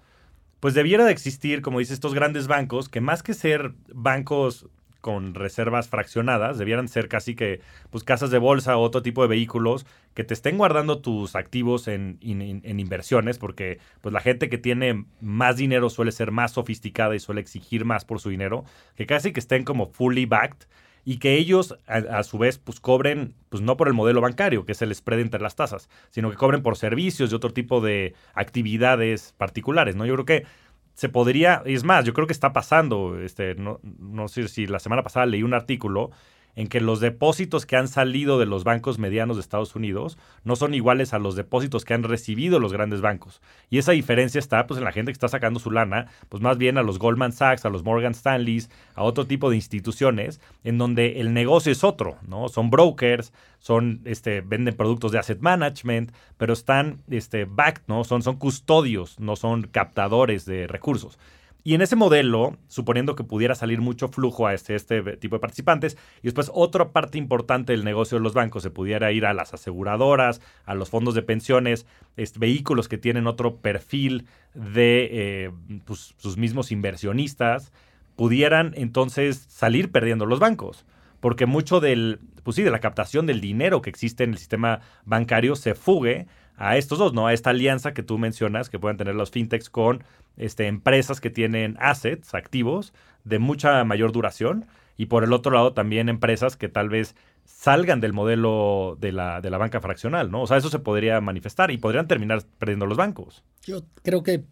pues debiera de existir, como dices, estos grandes bancos que más que ser bancos con reservas fraccionadas, debieran ser casi que pues, casas de bolsa o otro tipo de vehículos que te estén guardando tus activos en, inversiones, porque pues, la gente que tiene más dinero suele ser más sofisticada y suele exigir más por su dinero, que casi que estén como fully backed y que ellos a, su vez pues cobren pues no por el modelo bancario que es el spread entre las tasas sino que cobren por servicios y otro tipo de actividades particulares no yo creo que se podría, y es más, yo creo que está pasando, este, no, no sé si la semana pasada leí un artículo en que los depósitos que han salido de los bancos medianos de Estados Unidos no son iguales a los depósitos que han recibido los grandes bancos. Y esa diferencia está pues en la gente que está sacando su lana, pues más bien a los Goldman Sachs, a los Morgan Stanleys, a otro tipo de instituciones en donde el negocio es otro, ¿no? Son brokers, son este venden productos de asset management, pero están este backed, ¿no? Son son custodios, no son captadores de recursos. Y en ese modelo, suponiendo que pudiera salir mucho flujo a este, este tipo de participantes, y después otra parte importante del negocio de los bancos se pudiera ir a las aseguradoras, a los fondos de pensiones, este, vehículos que tienen otro perfil de eh, pues, sus mismos inversionistas, pudieran entonces salir perdiendo los bancos. Porque mucho del, pues sí, de la captación del dinero que existe en el sistema bancario se fugue a estos dos, ¿no? A esta alianza que tú mencionas, que pueden tener los fintechs con este, empresas que tienen assets, activos, de mucha mayor duración. Y por el otro lado, también empresas que tal vez salgan del modelo de la, de la banca fraccional, ¿no? O sea, eso se podría manifestar y podrían terminar perdiendo los bancos. Yo creo que,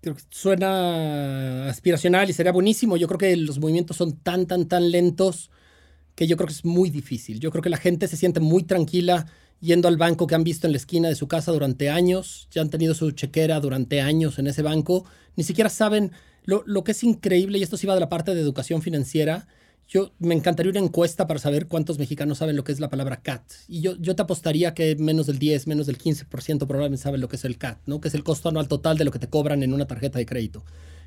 creo que suena aspiracional y sería buenísimo. Yo creo que los movimientos son tan, tan, tan lentos que yo creo que es muy difícil. Yo creo que la gente se siente muy tranquila yendo al banco que han visto en la esquina de su casa durante años, ya han tenido su chequera durante años en ese banco, ni siquiera saben lo, lo que es increíble, y esto sí va de la parte de educación financiera, yo me encantaría una encuesta para saber cuántos mexicanos saben lo que es la palabra CAT. Y yo, yo te apostaría que menos del 10, menos del 15% probablemente saben lo que es el CAT, ¿no? que es el costo anual total de lo que te cobran en una tarjeta de crédito.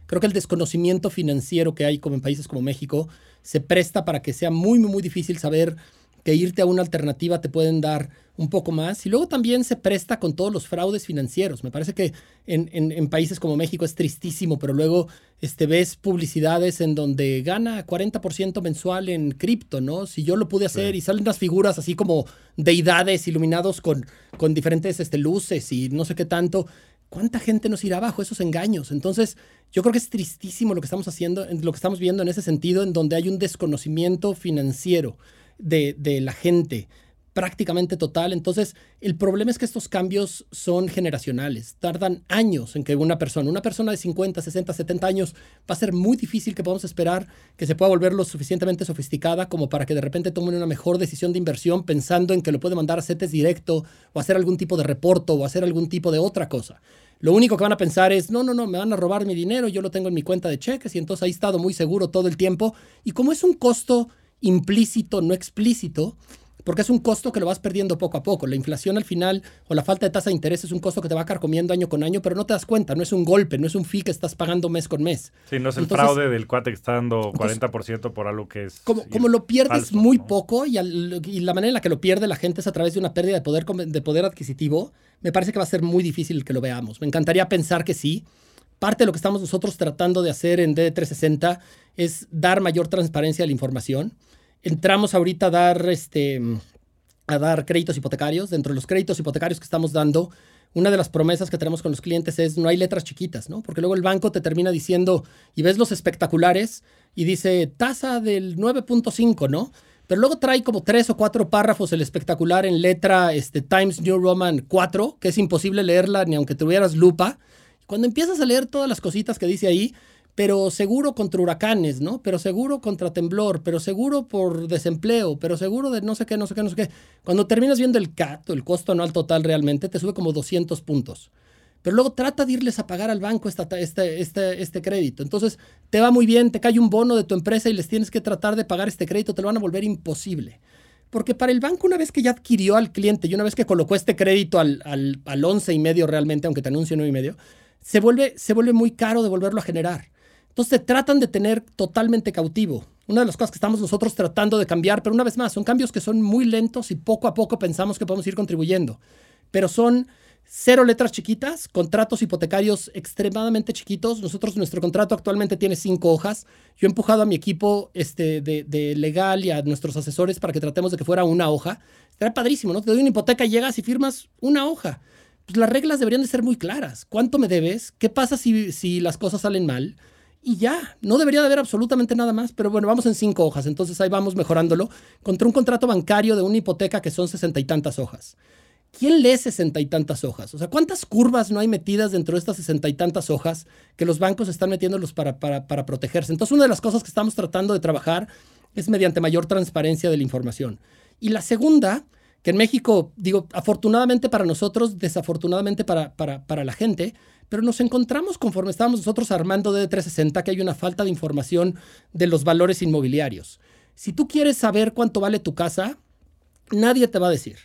Creo que el desconocimiento financiero que hay como en países como México se presta para que sea muy, muy, muy difícil saber que irte a una alternativa te pueden dar un poco más. Y luego también se presta con todos los fraudes financieros. Me parece que en, países como México es tristísimo, pero luego este, ves publicidades en donde gana 40% mensual en cripto, ¿no? Si yo lo pude hacer y salen unas figuras así como deidades iluminados con, con diferentes este, luces y no sé qué tanto. ¿Cuánta gente nos irá bajo esos engaños? Entonces, yo creo que es tristísimo lo que estamos haciendo, lo que estamos viendo en ese sentido, en donde hay un desconocimiento financiero de, la gente prácticamente total. Entonces, el problema es que estos cambios son generacionales. Tardan años en que una persona, una persona de 50, 60, 70 años, va a ser muy difícil que podamos esperar que se pueda volver lo suficientemente sofisticada como para que de repente tomen una mejor decisión de inversión pensando en que lo puede mandar a CETES directo o hacer algún tipo de reporto o hacer algún tipo de otra cosa. Lo único que van a pensar es, no, no, no, me van a robar mi dinero, yo lo tengo en mi cuenta de cheques y entonces ahí he estado muy seguro todo el tiempo. Y como es un costo implícito, no explícito, porque es un costo que lo vas perdiendo poco a poco. La inflación al final o la falta de tasa de interés es un costo que te va carcomiendo año con año, pero no te das cuenta, no es un golpe, no es un fee que estás pagando mes con mes. Sí, no es el fraude del cuate que está dando 40% por algo que es... Como, como lo pierdes muy poco y, y, la manera en la que lo pierde la gente es a través de una pérdida de poder, de poder adquisitivo, me parece que va a ser muy difícil que lo veamos. Me encantaría pensar que sí. Parte de lo que estamos nosotros tratando de hacer en DD360 es dar mayor transparencia a la información entramos ahorita a dar, este, a dar créditos hipotecarios. Dentro de los créditos hipotecarios que estamos dando, una de las promesas que tenemos con los clientes es no hay letras chiquitas, ¿no? Porque luego el banco te termina diciendo, y ves los espectaculares, y dice tasa del 9.5, ¿no? Pero luego trae como tres o cuatro párrafos el espectacular en letra este, Times New Roman 4, que es imposible leerla ni aunque tuvieras lupa. Cuando empiezas a leer todas las cositas que dice ahí, pero seguro contra huracanes, ¿no? Pero seguro contra temblor, pero seguro por desempleo, pero seguro de no sé qué, no sé qué, no sé qué. Cuando terminas viendo el CAT, el costo anual total realmente, te sube como 200 puntos. Pero luego trata de irles a pagar al banco esta, este, este, este crédito. Entonces, te va muy bien, te cae un bono de tu empresa y les tienes que tratar de pagar este crédito, te lo van a volver imposible. Porque para el banco, una vez que ya adquirió al cliente y una vez que colocó este crédito al, al, al 11 y medio realmente, aunque te anuncie 9 y medio, se vuelve, se vuelve muy caro de volverlo a generar. Entonces te tratan de tener totalmente cautivo. Una de las cosas que estamos nosotros tratando de cambiar, pero una vez más, son cambios que son muy lentos y poco a poco pensamos que podemos ir contribuyendo. Pero son cero letras chiquitas, contratos hipotecarios extremadamente chiquitos. Nosotros, nuestro contrato actualmente tiene cinco hojas. Yo he empujado a mi equipo este, de, legal y a nuestros asesores para que tratemos de que fuera una hoja. Estaría padrísimo, ¿no? Te doy una hipoteca, llegas y firmas una hoja. Pues las reglas deberían de ser muy claras. ¿Cuánto me debes? ¿Qué pasa si, si las cosas salen mal? Y ya, no debería de haber absolutamente nada más, pero bueno, vamos en cinco hojas, entonces ahí vamos mejorándolo, contra un contrato bancario de una hipoteca que son sesenta y tantas hojas. ¿Quién lee sesenta y tantas hojas? O sea, ¿cuántas curvas no hay metidas dentro de estas sesenta y tantas hojas que los bancos están metiéndolos para, para, para protegerse? Entonces, una de las cosas que estamos tratando de trabajar es mediante mayor transparencia de la información. Y la segunda, que en México, digo, afortunadamente para nosotros, desafortunadamente para, para, para la gente, pero nos encontramos conforme estábamos nosotros armando DD360 que hay una falta de información de los valores inmobiliarios. Si tú quieres saber cuánto vale tu casa, nadie te va a decir,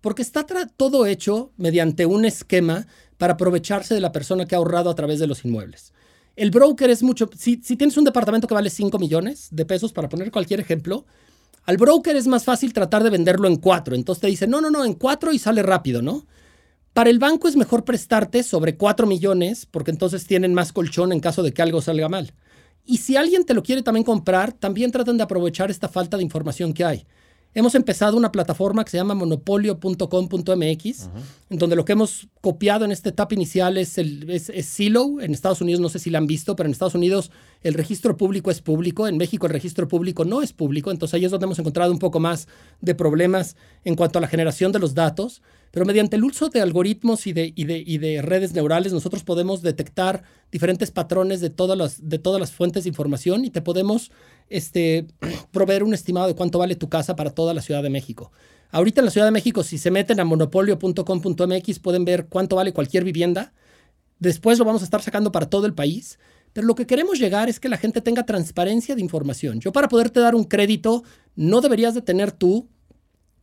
porque está todo hecho mediante un esquema para aprovecharse de la persona que ha ahorrado a través de los inmuebles. El broker es mucho, si, si tienes un departamento que vale 5 millones de pesos, para poner cualquier ejemplo, al broker es más fácil tratar de venderlo en 4. Entonces te dice, no, no, no, en 4 y sale rápido, ¿no? Para el banco es mejor prestarte sobre 4 millones porque entonces tienen más colchón en caso de que algo salga mal. Y si alguien te lo quiere también comprar, también traten de aprovechar esta falta de información que hay. Hemos empezado una plataforma que se llama monopolio.com.mx, en donde lo que hemos copiado en esta etapa inicial es, el, es, Silo. En Estados Unidos no sé si la han visto, pero en Estados Unidos el registro público es público. En México el registro público no es público. Entonces ahí es donde hemos encontrado un poco más de problemas en cuanto a la generación de los datos. Pero mediante el uso de algoritmos y de, y de, y de redes neurales, nosotros podemos detectar diferentes patrones de todas las, de todas las fuentes de información y te podemos este, proveer un estimado de cuánto vale tu casa para toda la Ciudad de México. Ahorita en la Ciudad de México, si se meten a monopolio.com.mx, pueden ver cuánto vale cualquier vivienda. Después lo vamos a estar sacando para todo el país. Pero lo que queremos llegar es que la gente tenga transparencia de información. Yo para poderte dar un crédito, no deberías de tener tú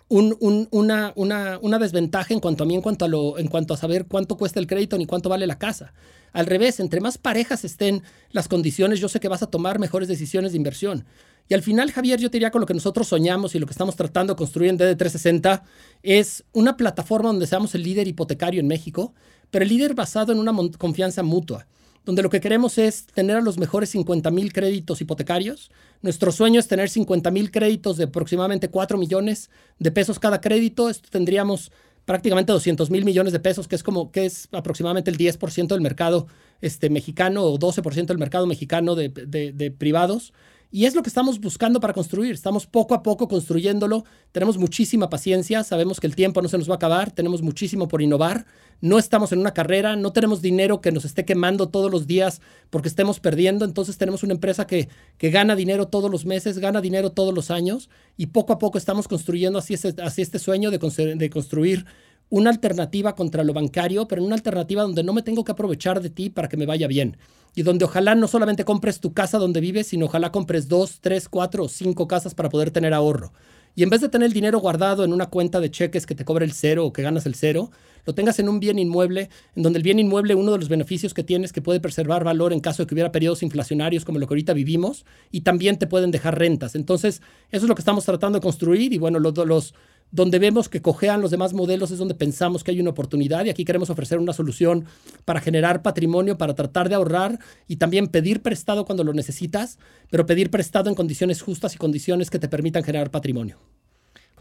una, desventaja en cuanto a mí, en cuanto a, lo, en cuanto a saber cuánto cuesta el crédito ni cuánto vale la casa. Al revés, entre más parejas estén las condiciones, yo sé que vas a tomar mejores decisiones de inversión. Y al final, Javier, yo te diría con lo que nosotros soñamos y lo que estamos tratando de construir en DD360 es una plataforma donde seamos el líder hipotecario en México, pero el líder basado en una confianza mutua donde lo que queremos es tener a los mejores 50 mil créditos hipotecarios. Nuestro sueño es tener 50 mil créditos de aproximadamente 4 millones de pesos cada crédito. Esto tendríamos prácticamente 200 mil millones de pesos, que es como que es aproximadamente el 10% del mercado este, mexicano o 12% del mercado mexicano de, de privados. Y es lo que estamos buscando para construir. Estamos poco a poco construyéndolo. Tenemos muchísima paciencia. Sabemos que el tiempo no se nos va a acabar. Tenemos muchísimo por innovar. No estamos en una carrera. No tenemos dinero que nos esté quemando todos los días porque estemos perdiendo. Entonces tenemos una empresa que, que gana dinero todos los meses, gana dinero todos los años. Y poco a poco estamos construyendo así este, así este sueño de, de construir una alternativa contra lo bancario, pero una alternativa donde no me tengo que aprovechar de ti para que me vaya bien. Y donde ojalá no solamente compres tu casa donde vives, sino ojalá compres dos, tres, cuatro o cinco casas para poder tener ahorro. Y en vez de tener el dinero guardado en una cuenta de cheques que te cobra el cero o que ganas el cero, lo tengas en un bien inmueble, en donde el bien inmueble, uno de los beneficios que tienes, que puede preservar valor en caso de que hubiera periodos inflacionarios como lo que ahorita vivimos, y también te pueden dejar rentas. Entonces, eso es lo que estamos tratando de construir y bueno, los, los, donde vemos que cojean los demás modelos es donde pensamos que hay una oportunidad y aquí queremos ofrecer una solución para generar patrimonio, para tratar de ahorrar y también pedir prestado cuando lo necesitas, pero pedir prestado en condiciones justas y condiciones que te permitan generar patrimonio.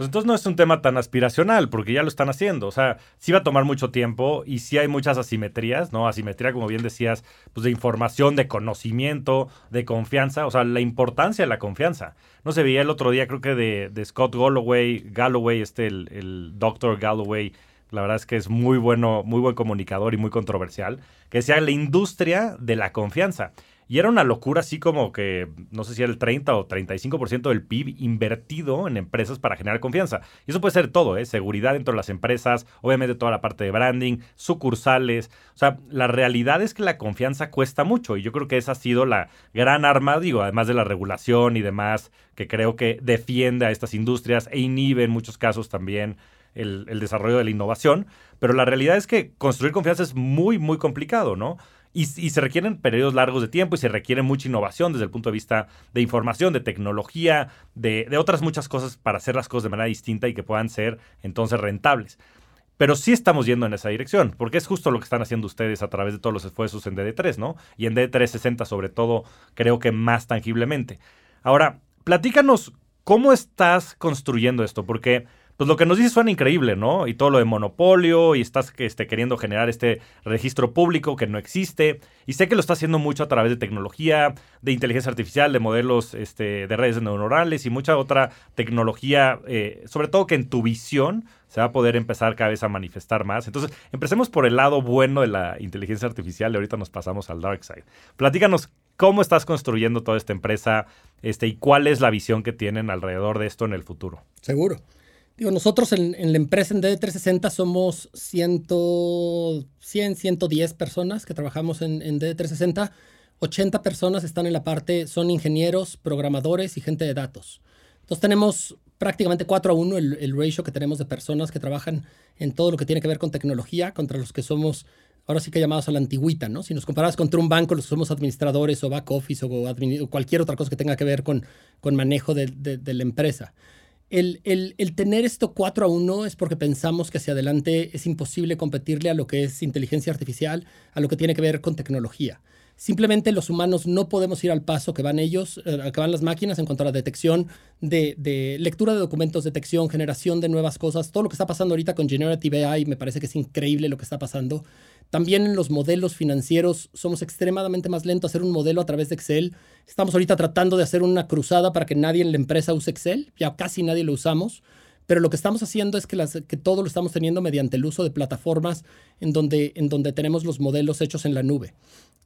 Pues entonces no es un tema tan aspiracional, porque ya lo están haciendo. O sea, sí va a tomar mucho tiempo y sí hay muchas asimetrías, ¿no? Asimetría, como bien decías, pues de información, de conocimiento, de confianza. O sea, la importancia de la confianza. No se veía el otro día, creo que de, Scott Galloway, Galloway, este, el, el Dr. Galloway, la verdad es que es muy bueno, muy buen comunicador y muy controversial, que decía la industria de la confianza. Y era una locura así como que, no sé si era el 30 o 35% del PIB invertido en empresas para generar confianza. Y eso puede ser todo, ¿eh? Seguridad dentro de las empresas, obviamente toda la parte de branding, sucursales. O sea, la realidad es que la confianza cuesta mucho y yo creo que esa ha sido la gran arma, digo, además de la regulación y demás, que creo que defiende a estas industrias e inhibe en muchos casos también el, el desarrollo de la innovación. Pero la realidad es que construir confianza es muy, muy complicado, ¿no? Y, se requieren periodos largos de tiempo y se requiere mucha innovación desde el punto de vista de información, de tecnología, de, otras muchas cosas para hacer las cosas de manera distinta y que puedan ser entonces rentables. Pero sí estamos yendo en esa dirección, porque es justo lo que están haciendo ustedes a través de todos los esfuerzos en DD3, ¿no? Y en DD360 sobre todo, creo que más tangiblemente. Ahora, platícanos cómo estás construyendo esto, porque pues lo que nos dice suena increíble, ¿no? Y todo lo de monopolio y estás este, queriendo generar este registro público que no existe. Y sé que lo está haciendo mucho a través de tecnología, de inteligencia artificial, de modelos este, de redes neuronales y mucha otra tecnología, eh, sobre todo que en tu visión se va a poder empezar cada vez a manifestar más. Entonces, empecemos por el lado bueno de la inteligencia artificial y ahorita nos pasamos al dark side. Platícanos cómo estás construyendo toda esta empresa este, y cuál es la visión que tienen alrededor de esto en el futuro. Seguro nosotros en, la empresa en DD360 somos 100, 100, 110 personas que trabajamos en, DD360. 80 personas están en la parte, son ingenieros, programadores y gente de datos. Entonces tenemos prácticamente 4 a 1 el, el, ratio que tenemos de personas que trabajan en todo lo que tiene que ver con tecnología contra los que somos ahora sí que llamados a la antigüita, ¿no? Si nos comparas contra un banco, los que somos administradores o back office o, cualquier otra cosa que tenga que ver con, con manejo de, de la empresa el, el, tener esto 4 a 1 es porque pensamos que hacia adelante es imposible competirle a lo que es inteligencia artificial, a lo que tiene que ver con tecnología. Simplemente los humanos no podemos ir al paso que van ellos, eh, que van las máquinas en cuanto a la detección de, lectura de documentos, detección, generación de nuevas cosas. Todo lo que está pasando ahorita con Generative AI me parece que es increíble lo que está pasando. También en los modelos financieros somos extremadamente más lentos a hacer un modelo a través de Excel. Estamos ahorita tratando de hacer una cruzada para que nadie en la empresa use Excel. Ya casi nadie lo usamos pero lo que estamos haciendo es que, que, todo lo estamos teniendo mediante el uso de plataformas en donde, en donde tenemos los modelos hechos en la nube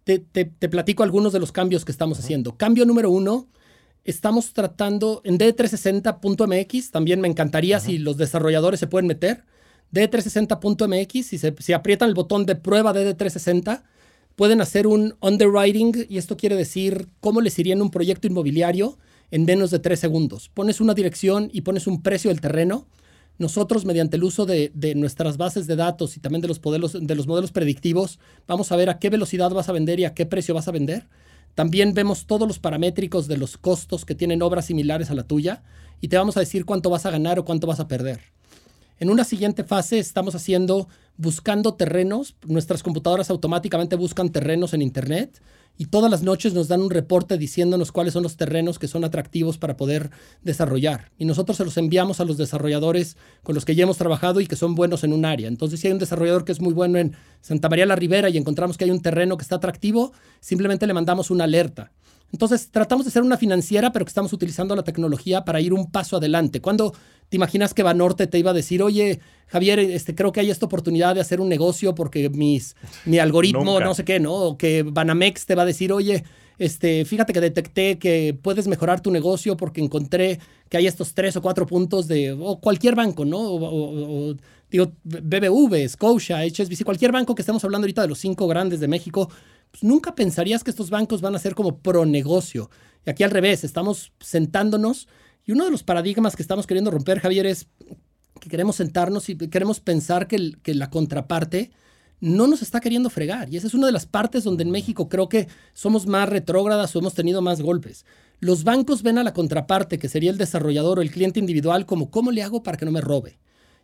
te, platico algunos de los cambios que estamos haciendo. Cambio número uno, estamos tratando en D360.mx, también me encantaría si los desarrolladores se pueden meter. D360.mx, si, si aprietan el botón de prueba de D360, pueden hacer un underwriting y esto quiere decir cómo les iría en un proyecto inmobiliario en menos de tres segundos. Pones una dirección y pones un precio del terreno nosotros, mediante el uso de, nuestras bases de datos y también de los, modelos, de los modelos predictivos, vamos a ver a qué velocidad vas a vender y a qué precio vas a vender. También vemos todos los paramétricos de los costos que tienen obras similares a la tuya y te vamos a decir cuánto vas a ganar o cuánto vas a perder. En una siguiente fase estamos haciendo, buscando terrenos. Nuestras computadoras automáticamente buscan terrenos en Internet y todas las noches nos dan un reporte diciéndonos cuáles son los terrenos que son atractivos para poder desarrollar. Y nosotros se los enviamos a los desarrolladores con los que ya hemos trabajado y que son buenos en un área. Entonces, si hay un desarrollador que es muy bueno en Santa María la Ribera y encontramos que hay un terreno que está atractivo, simplemente le mandamos una alerta. Entonces, tratamos de ser una financiera, pero que estamos utilizando la tecnología para ir un paso adelante. Cuando te imaginas que Banorte te iba a decir, oye, Javier, este, creo que hay esta oportunidad de hacer un negocio porque mis, mi algoritmo, no sé qué, ¿no? O que Banamex te va a decir, oye, este, fíjate que detecté que puedes mejorar tu negocio porque encontré que hay estos tres o cuatro puntos de, o cualquier banco, ¿no? O, digo, BBV, Scotia, HSBC, cualquier banco que estemos hablando ahorita de los cinco grandes de México, pues nunca pensarías que estos bancos van a ser como pro negocio. Y aquí al revés, estamos sentándonos y uno de los paradigmas que estamos queriendo romper, Javier, es que queremos sentarnos y queremos pensar que, que la contraparte no nos está queriendo fregar. Y esa es una de las partes donde en México creo que somos más retrógradas o hemos tenido más golpes. Los bancos ven a la contraparte, que sería el desarrollador o el cliente individual, como ¿cómo le hago para que no me robe?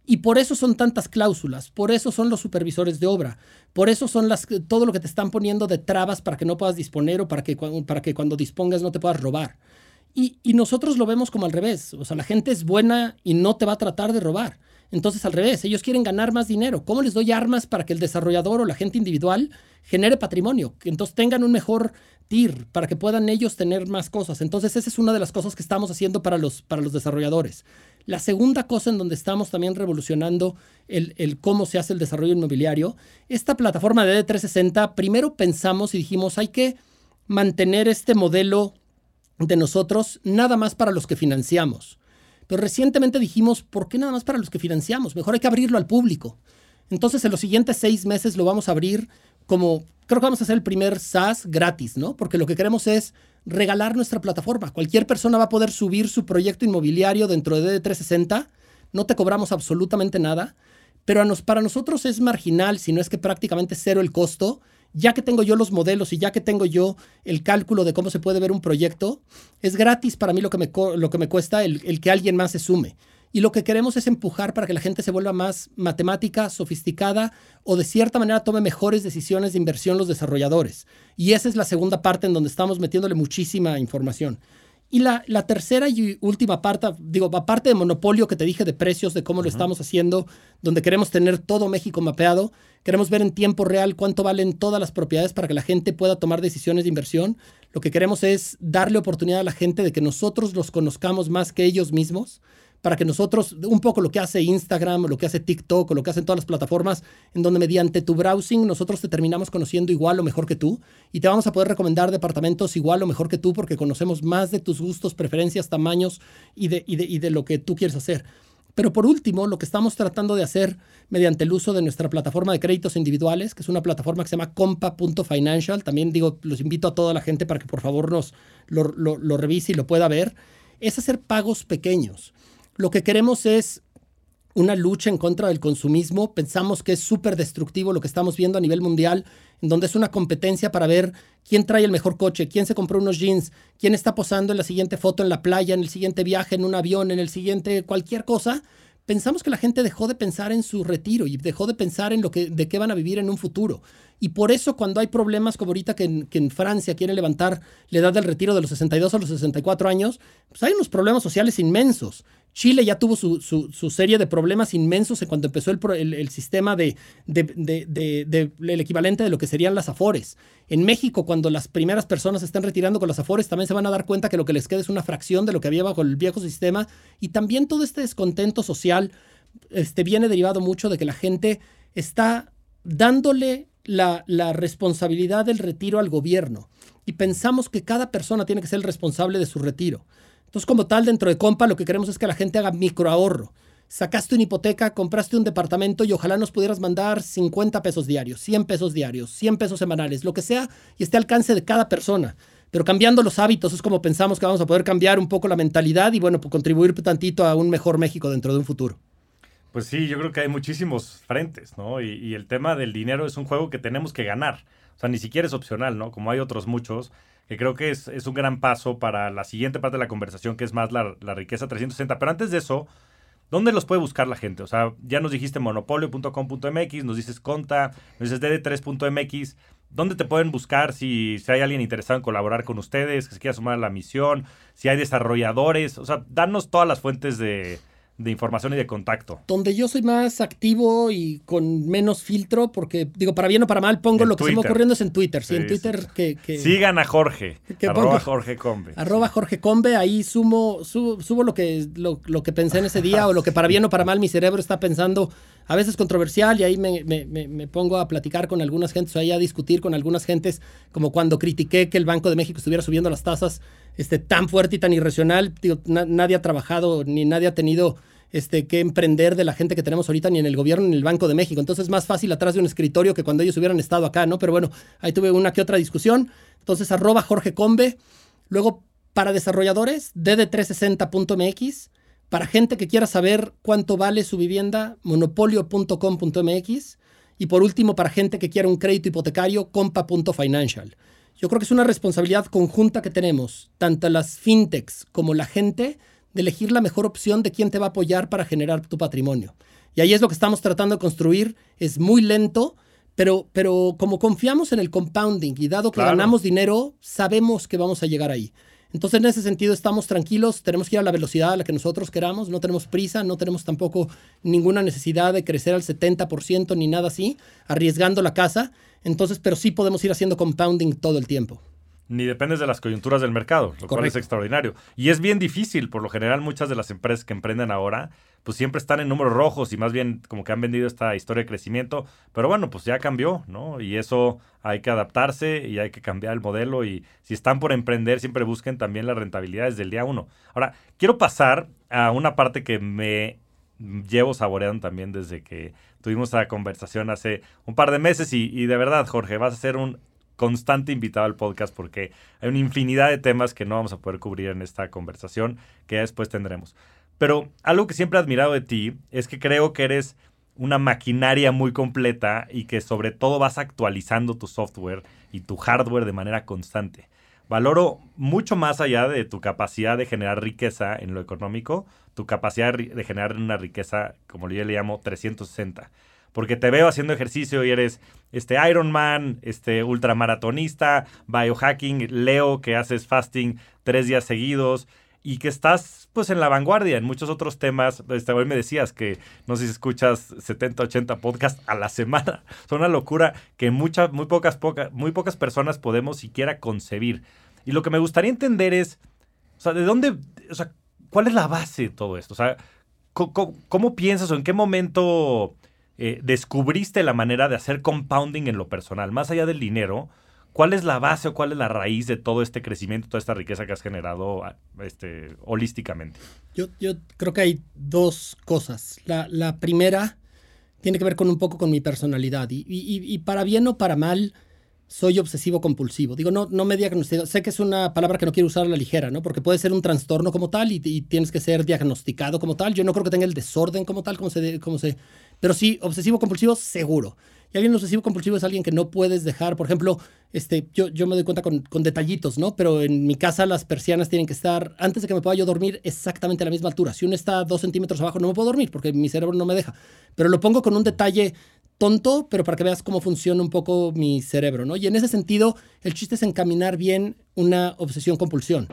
Y por eso son tantas cláusulas, por eso son los supervisores de obra, por eso son las, todo lo que te están poniendo de trabas para que no puedas disponer o para que, para que cuando dispongas no te puedas robar. Y, y, nosotros lo vemos como al revés, o sea, la gente es buena y no te va a tratar de robar. Entonces, al revés, ellos quieren ganar más dinero. ¿Cómo les doy armas para que el desarrollador o la gente individual genere patrimonio? Entonces tengan un mejor TIR, para que puedan ellos tener más cosas. Entonces, esa es una de las cosas que estamos haciendo para los, para los desarrolladores. La segunda cosa en donde estamos también revolucionando el, cómo se hace el desarrollo inmobiliario, esta plataforma de D360, primero pensamos y dijimos, hay que mantener este modelo de nosotros nada más para los que financiamos. Pero recientemente dijimos, ¿por qué nada más para los que financiamos? Mejor hay que abrirlo al público. Entonces, en los siguientes seis meses lo vamos a abrir como, creo que vamos a hacer el primer SaaS gratis, ¿no? Porque lo que queremos es regalar nuestra plataforma. Cualquier persona va a poder subir su proyecto inmobiliario dentro de D360. No te cobramos absolutamente nada, pero para nosotros es marginal, si no es que prácticamente cero el costo. Ya que tengo yo los modelos y ya que tengo yo el cálculo de cómo se puede ver un proyecto, es gratis para mí lo que me, lo que me cuesta el que alguien más se sume. Y lo que queremos es empujar para que la gente se vuelva más matemática, sofisticada o de cierta manera tome mejores decisiones de inversión los desarrolladores. Y esa es la segunda parte en donde estamos metiéndole muchísima información. Y la, la tercera y última parte, digo, aparte de monopolio que te dije de precios, de cómo lo estamos haciendo, donde queremos tener todo México mapeado, queremos ver en tiempo real cuánto valen todas las propiedades para que la gente pueda tomar decisiones de inversión. Lo que queremos es darle oportunidad a la gente de que nosotros los conozcamos más que ellos mismos para que nosotros, un poco lo que hace Instagram, lo que hace TikTok, lo que hacen todas las plataformas, en donde mediante tu browsing nosotros te terminamos conociendo igual o mejor que tú y te vamos a poder recomendar departamentos igual o mejor que tú porque conocemos más de tus gustos, preferencias, tamaños y de, y de, lo que tú quieres hacer. Pero por último, lo que estamos tratando de hacer mediante el uso de nuestra plataforma de créditos individuales, que es una plataforma que se llama compa.financial, también digo, los invito a toda la gente para que por favor nos lo, lo revise y lo pueda ver, es hacer pagos pequeños. Lo que queremos es una lucha en contra del consumismo. Pensamos que es súper destructivo lo que estamos viendo a nivel mundial, en donde es una competencia para ver quién trae el mejor coche, quién se compró unos jeans, quién está posando en la siguiente foto en la playa, en el siguiente viaje, en un avión, en el siguiente cualquier cosa. Pensamos que la gente dejó de pensar en su retiro y dejó de pensar en lo que, de qué van a vivir en un futuro. Y por eso cuando hay problemas como ahorita que en, Francia quieren levantar la edad del retiro de los 62 a los 64 años, pues hay unos problemas sociales inmensos. Chile ya tuvo su, su, serie de problemas inmensos en cuando empezó el, el, sistema de, de, de, el equivalente de lo que serían las afores. En México, cuando las primeras personas se están retirando con las afores, también se van a dar cuenta que lo que les queda es una fracción de lo que había bajo el viejo sistema. Y también todo este descontento social este, viene derivado mucho de que la gente está dándole la, la responsabilidad del retiro al gobierno. Y pensamos que cada persona tiene que ser el responsable de su retiro. Entonces, como tal, dentro de Compa, lo que queremos es que la gente haga microahorro. Sacaste una hipoteca, compraste un departamento y ojalá nos pudieras mandar 50 pesos diarios, 100 pesos diarios, 100 pesos semanales, lo que sea, y esté al alcance de cada persona. Pero cambiando los hábitos es como pensamos que vamos a poder cambiar un poco la mentalidad y, bueno, pues, contribuir tantito a un mejor México dentro de un futuro. Pues sí, yo creo que hay muchísimos frentes, ¿no? Y, y, el tema del dinero es un juego que tenemos que ganar. O sea, ni siquiera es opcional, ¿no? Como hay otros muchos que creo que es, un gran paso para la siguiente parte de la conversación, que es más la, riqueza 360. Pero antes de eso, ¿dónde los puede buscar la gente? O sea, ya nos dijiste monopolio.com.mx, nos dices Conta, nos dices dd3.mx. ¿Dónde te pueden buscar si, si hay alguien interesado en colaborar con ustedes, que se quiera sumar a la misión, si hay desarrolladores? O sea, danos todas las fuentes de, de información y de contacto. Donde yo soy más activo y con menos filtro, porque digo, para bien o para mal, pongo lo que se me ocurriendo es en Twitter. Sí, en Twitter que, Sigan a Jorge. arroba Jorge Combe. Arroba Jorge Combe, ahí sumo, subo, lo, que, lo, que pensé en ese día o lo que para bien o para mal mi cerebro está pensando, a veces controversial, y ahí me, me, pongo a platicar con algunas gentes, o ahí a discutir con algunas gentes, como cuando critiqué que el Banco de México estuviera subiendo las tasas este, tan fuerte y tan irracional. Nadie ha trabajado ni nadie ha tenido este, que emprender de la gente que tenemos ahorita, ni en el gobierno ni en el Banco de México. Entonces es más fácil atrás de un escritorio que cuando ellos hubieran estado acá, ¿no? Pero bueno, ahí tuve una que otra discusión. Entonces, arroba Jorge Combe. Luego, para desarrolladores, dd360.mx. Para gente que quiera saber cuánto vale su vivienda, monopolio.com.mx. Y por último, para gente que quiera un crédito hipotecario, compa.financial. Yo creo que es una responsabilidad conjunta que tenemos, tanto las fintechs como la gente, de elegir la mejor opción de quién te va a apoyar para generar tu patrimonio. Y ahí es lo que estamos tratando de construir. Es muy lento, pero, pero como confiamos en el compounding y dado que ganamos dinero, sabemos que vamos a llegar ahí. Entonces, en ese sentido, estamos tranquilos, tenemos que ir a la velocidad a la que nosotros queramos, no tenemos prisa, no tenemos tampoco ninguna necesidad de crecer al 70% ni nada así, arriesgando la casa. Entonces, pero sí podemos ir haciendo compounding todo el tiempo ni dependes de las coyunturas del mercado, lo cual es extraordinario. Y es bien difícil, por lo general muchas de las empresas que emprenden ahora, pues siempre están en números rojos y más bien como que han vendido esta historia de crecimiento, pero bueno, pues ya cambió, ¿no? Y eso hay que adaptarse y hay que cambiar el modelo y si están por emprender, siempre busquen también la rentabilidad desde el día uno. Ahora, quiero pasar a una parte que me llevo saboreando también desde que tuvimos la conversación hace un par de meses y, y de verdad, Jorge, vas a ser un constante invitado al podcast porque hay una infinidad de temas que no vamos a poder cubrir en esta conversación que después tendremos. Pero algo que siempre he admirado de ti es que creo que eres una maquinaria muy completa y que sobre todo vas actualizando tu software y tu hardware de manera constante. Valoro mucho más allá de tu capacidad de generar riqueza en lo económico, tu capacidad de generar una riqueza, como yo le llamo, 360 porque te veo haciendo ejercicio y eres este Ironman, este ultramaratonista, biohacking, leo que haces fasting tres días seguidos y que estás pues en la vanguardia en muchos otros temas. Este, hoy me decías que no sé si escuchas 70, 80 podcasts a la semana. Son una locura que muchas, muy pocas, muy pocas personas podemos siquiera concebir. Y lo que me gustaría entender es, o sea, ¿de dónde, o sea, cuál es la base de todo esto? O sea, cómo piensas o en qué momento eh, descubriste la manera de hacer compounding en lo personal, más allá del dinero, ¿cuál es la base o cuál es la raíz de todo este crecimiento, toda esta riqueza que has generado este, holísticamente? Yo, yo creo que hay dos cosas. La, la, primera tiene que ver con un poco con mi personalidad y, y, y para bien o para mal soy obsesivo compulsivo. Digo, no, no me diagnostico. Sé que es una palabra que no quiero usar a la ligera, ¿no? Porque puede ser un trastorno como tal y, y, tienes que ser diagnosticado como tal. Yo no creo que tenga el desorden como tal, como se, como se pero sí, obsesivo compulsivo, seguro. Y alguien obsesivo compulsivo es alguien que no puedes dejar. Por ejemplo, este, yo, yo me doy cuenta con, con, detallitos, ¿no? Pero en mi casa las persianas tienen que estar, antes de que me pueda yo dormir, exactamente a la misma altura. Si uno está dos centímetros abajo, no me puedo dormir porque mi cerebro no me deja. Pero lo pongo con un detalle tonto, pero para que veas cómo funciona un poco mi cerebro, ¿no? Y en ese sentido, el chiste es encaminar bien una obsesión compulsión.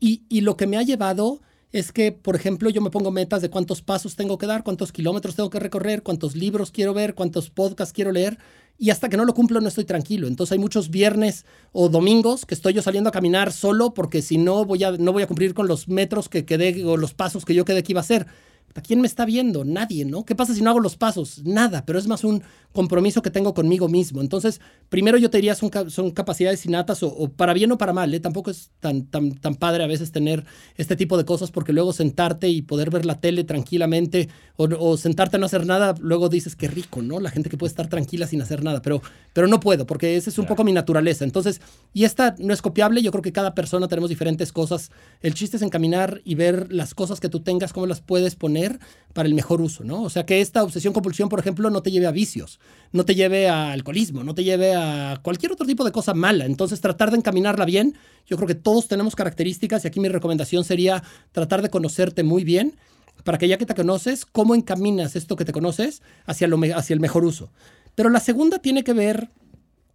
Y, y lo que me ha llevado es que, por ejemplo, yo me pongo metas de cuántos pasos tengo que dar, cuántos kilómetros tengo que recorrer, cuántos libros quiero ver, cuántos podcasts quiero leer, y hasta que no lo cumplo no estoy tranquilo. Entonces hay muchos viernes o domingos que estoy yo saliendo a caminar solo porque si no voy a, no voy a cumplir con los metros que quedé o los pasos que yo quedé que iba a hacer. ¿A quién me está viendo? Nadie, ¿no? ¿Qué pasa si no hago los pasos? Nada, pero es más un compromiso que tengo conmigo mismo. Entonces, primero yo te diría son, son capacidades innatas o, para bien o para mal, ¿eh? Tampoco es tan, tan, tan padre a veces tener este tipo de cosas porque luego sentarte y poder ver la tele tranquilamente o, sentarte a no hacer nada, luego dices qué rico, ¿no? La gente que puede estar tranquila sin hacer nada, pero, pero no puedo porque esa es un poco mi naturaleza. Entonces, y esta no es copiable, yo creo que cada persona tenemos diferentes cosas. El chiste es encaminar y ver las cosas que tú tengas, cómo las puedes poner para el mejor uso, ¿no? O sea, que esta obsesión compulsión, por ejemplo, no te lleve a vicios no te lleve a alcoholismo, no te lleve a cualquier otro tipo de cosa mala. Entonces, tratar de encaminarla bien. Yo creo que todos tenemos características y aquí mi recomendación sería tratar de conocerte muy bien para que ya que te conoces, cómo encaminas esto que te conoces hacia, lo, hacia el mejor uso. Pero la segunda tiene que ver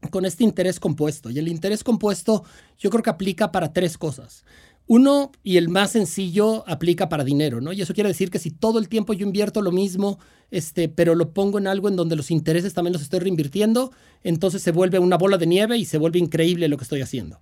con este interés compuesto. Y el interés compuesto yo creo que aplica para tres cosas. Uno, y el más sencillo, aplica para dinero, ¿no? Y eso quiere decir que si todo el tiempo yo invierto lo mismo, este, pero lo pongo en algo en donde los intereses también los estoy reinvirtiendo, entonces se vuelve una bola de nieve y se vuelve increíble lo que estoy haciendo.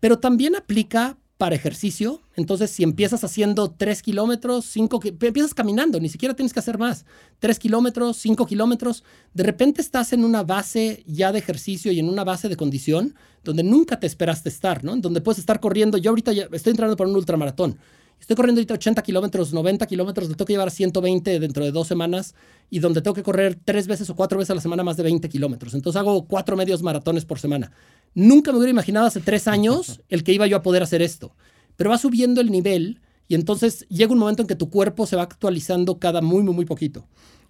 Pero también aplica para ejercicio. Entonces, si empiezas haciendo 3 kilómetros, 5, empiezas caminando, ni siquiera tienes que hacer más. 3 kilómetros, 5 kilómetros, de repente estás en una base ya de ejercicio y en una base de condición donde nunca te esperaste estar, ¿no? Donde puedes estar corriendo. Yo ahorita estoy entrando por un ultramaratón. Estoy corriendo ahorita 80 kilómetros, 90 kilómetros, le tengo que llevar 120 dentro de dos semanas y donde tengo que correr tres veces o cuatro veces a la semana más de 20 kilómetros. Entonces hago cuatro medios maratones por semana. Nunca me hubiera imaginado hace tres años el que iba yo a poder hacer esto. Pero va subiendo el nivel y entonces llega un momento en que tu cuerpo se va actualizando cada muy, muy, muy poquito.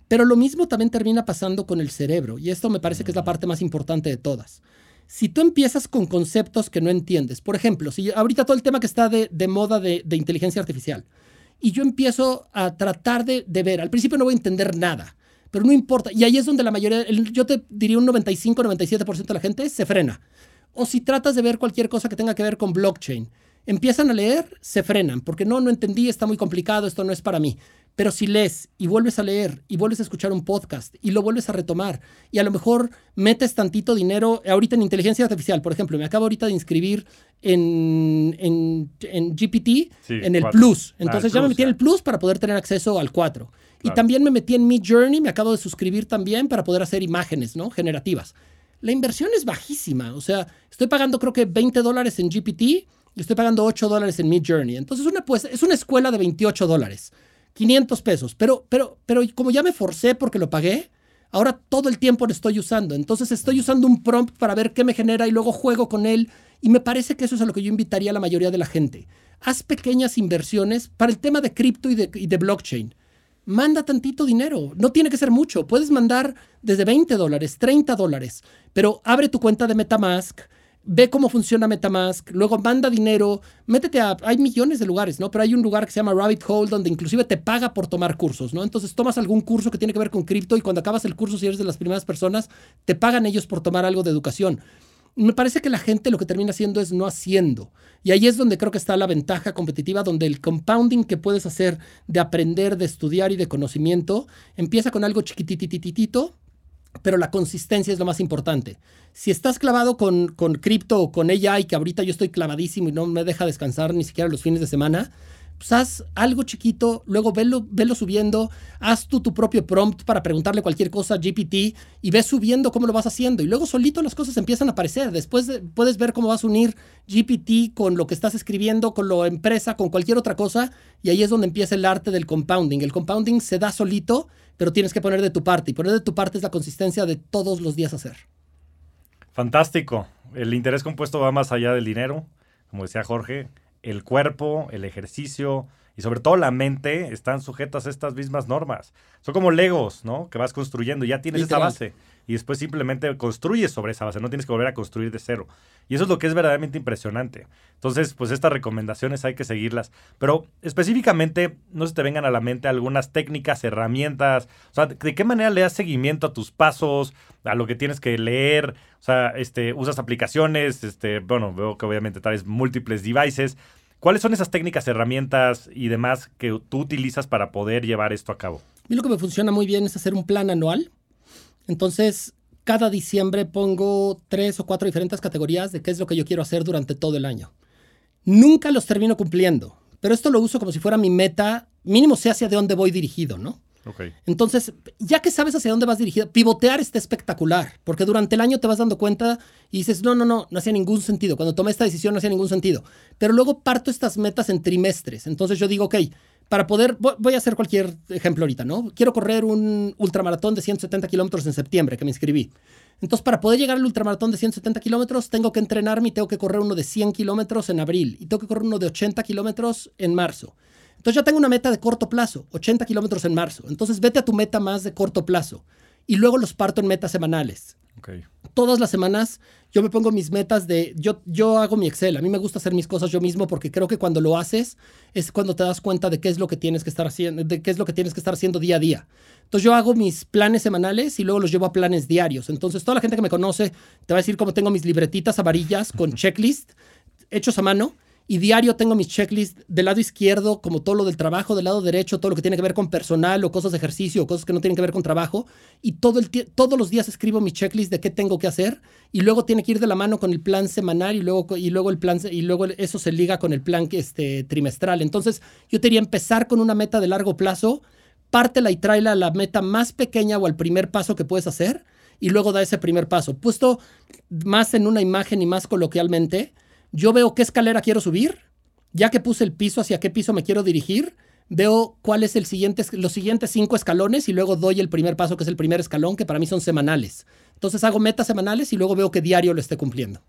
Pero lo mismo también termina pasando con el cerebro y esto me parece que es la parte más importante de todas si tú empiezas con conceptos que no entiendes, por ejemplo, si ahorita todo el tema que está de, moda de, inteligencia artificial, y yo empiezo a tratar de, ver, al principio no voy a entender nada, pero no importa, y ahí es donde la mayoría, yo te diría un 95-97% de la gente se frena. O si tratas de ver cualquier cosa que tenga que ver con blockchain, empiezan a leer, se frenan, porque no, no entendí, está muy complicado, esto no es para mí. Pero si lees y vuelves a leer y vuelves a escuchar un podcast y lo vuelves a retomar y a lo mejor metes tantito dinero ahorita en inteligencia artificial, por ejemplo, me acabo ahorita de inscribir en, en, GPT, en el Plus. Ah, Entonces ya me metí en el Plus para poder tener acceso al 4. Y también me metí en Mid Journey, me acabo de suscribir también para poder hacer imágenes ¿no? generativas. La inversión es bajísima, o sea, estoy pagando creo que 20 dólares en GPT y estoy pagando 8 dólares en Mid Journey. Entonces una, pues, es una escuela de 28 dólares. 500 pesos. Pero, pero, pero como ya me forcé porque lo pagué, ahora todo el tiempo lo estoy usando. Entonces estoy usando un prompt para ver qué me genera y luego juego con él. Y me parece que eso es a lo que yo invitaría a la mayoría de la gente. Haz pequeñas inversiones para el tema de cripto y de, y de blockchain. Manda tantito dinero. No tiene que ser mucho. Puedes mandar desde 20 dólares, 30 dólares. Pero abre tu cuenta de Metamask ve cómo funciona Metamask, luego manda dinero, métete a, hay millones de lugares, ¿no? Pero hay un lugar que se llama Rabbit Hole donde inclusive te paga por tomar cursos, ¿no? Entonces tomas algún curso que tiene que ver con cripto y cuando acabas el curso, si eres de las primeras personas, te pagan ellos por tomar algo de educación. Me parece que la gente lo que termina haciendo es no haciendo. Y ahí es donde creo que está la ventaja competitiva, donde el compounding que puedes hacer de aprender, de estudiar y de conocimiento empieza con algo chiquititititito, pero la consistencia es lo más importante. Si estás clavado con, con cripto o con AI, que ahorita yo estoy clavadísimo y no me deja descansar ni siquiera los fines de semana, pues haz algo chiquito, luego velo, subiendo, haz tú tu propio prompt para preguntarle cualquier cosa a GPT y ves subiendo cómo lo vas haciendo. Y luego solito las cosas empiezan a aparecer. Después puedes ver cómo vas a unir GPT con lo que estás escribiendo, con la empresa, con cualquier otra cosa. Y ahí es donde empieza el arte del compounding. El compounding se da solito, pero tienes que poner de tu parte. Y poner de tu parte es la consistencia de todos los días hacer. Fantástico. El interés compuesto va más allá del dinero, como decía Jorge el cuerpo, el ejercicio y sobre todo la mente están sujetas a estas mismas normas. Son como legos, ¿no? Que vas construyendo, ya tienes esa base. Y después simplemente construyes sobre esa base, no tienes que volver a construir de cero. Y eso es lo que es verdaderamente impresionante. Entonces, pues estas recomendaciones hay que seguirlas. Pero específicamente, no se te vengan a la mente algunas técnicas, herramientas, o sea, ¿de qué manera le das seguimiento a tus pasos, a lo que tienes que leer? O sea, este, usas aplicaciones, este, bueno, veo que obviamente traes múltiples devices. ¿Cuáles son esas técnicas, herramientas y demás que tú utilizas para poder llevar esto a cabo? A mí lo que me funciona muy bien es hacer un plan anual. Entonces, cada diciembre pongo tres o cuatro diferentes categorías de qué es lo que yo quiero hacer durante todo el año. Nunca los termino cumpliendo, pero esto lo uso como si fuera mi meta, mínimo sé hacia dónde voy dirigido, ¿no? Okay. Entonces, ya que sabes hacia dónde vas dirigido, pivotear está espectacular, porque durante el año te vas dando cuenta y dices, no, no, no, no hacía ningún sentido. Cuando tomé esta decisión no hacía ningún sentido. Pero luego parto estas metas en trimestres. Entonces yo digo, ok, para poder, voy a hacer cualquier ejemplo ahorita, ¿no? Quiero correr un ultramaratón de 170 kilómetros en septiembre, que me inscribí. Entonces, para poder llegar al ultramaratón de 170 kilómetros, tengo que entrenarme y tengo que correr uno de 100 kilómetros en abril y tengo que correr uno de 80 kilómetros en marzo. Entonces, ya tengo una meta de corto plazo, 80 kilómetros en marzo. Entonces, vete a tu meta más de corto plazo y luego los parto en metas semanales. Okay. Todas las semanas yo me pongo mis metas de, yo, yo hago mi Excel, a mí me gusta hacer mis cosas yo mismo porque creo que cuando lo haces es cuando te das cuenta de qué es lo que tienes que estar haciendo, de qué es lo que tienes que estar haciendo día a día. Entonces yo hago mis planes semanales y luego los llevo a planes diarios. Entonces toda la gente que me conoce te va a decir cómo tengo mis libretitas amarillas con checklist hechos a mano y diario tengo mis checklists del lado izquierdo, como todo lo del trabajo, del lado derecho, todo lo que tiene que ver con personal o cosas de ejercicio o cosas que no tienen que ver con trabajo. Y todo el todos los días escribo mi checklist de qué tengo que hacer y luego tiene que ir de la mano con el plan semanal y luego, y luego, el plan, y luego eso se liga con el plan este, trimestral. Entonces yo quería empezar con una meta de largo plazo, pártela y tráela a la meta más pequeña o al primer paso que puedes hacer y luego da ese primer paso. Puesto más en una imagen y más coloquialmente, yo veo qué escalera quiero subir, ya que puse el piso, hacia qué piso me quiero dirigir, veo cuál es el siguiente, los siguientes cinco escalones y luego doy el primer paso, que es el primer escalón, que para mí son semanales. Entonces hago metas semanales y luego veo que diario lo esté cumpliendo.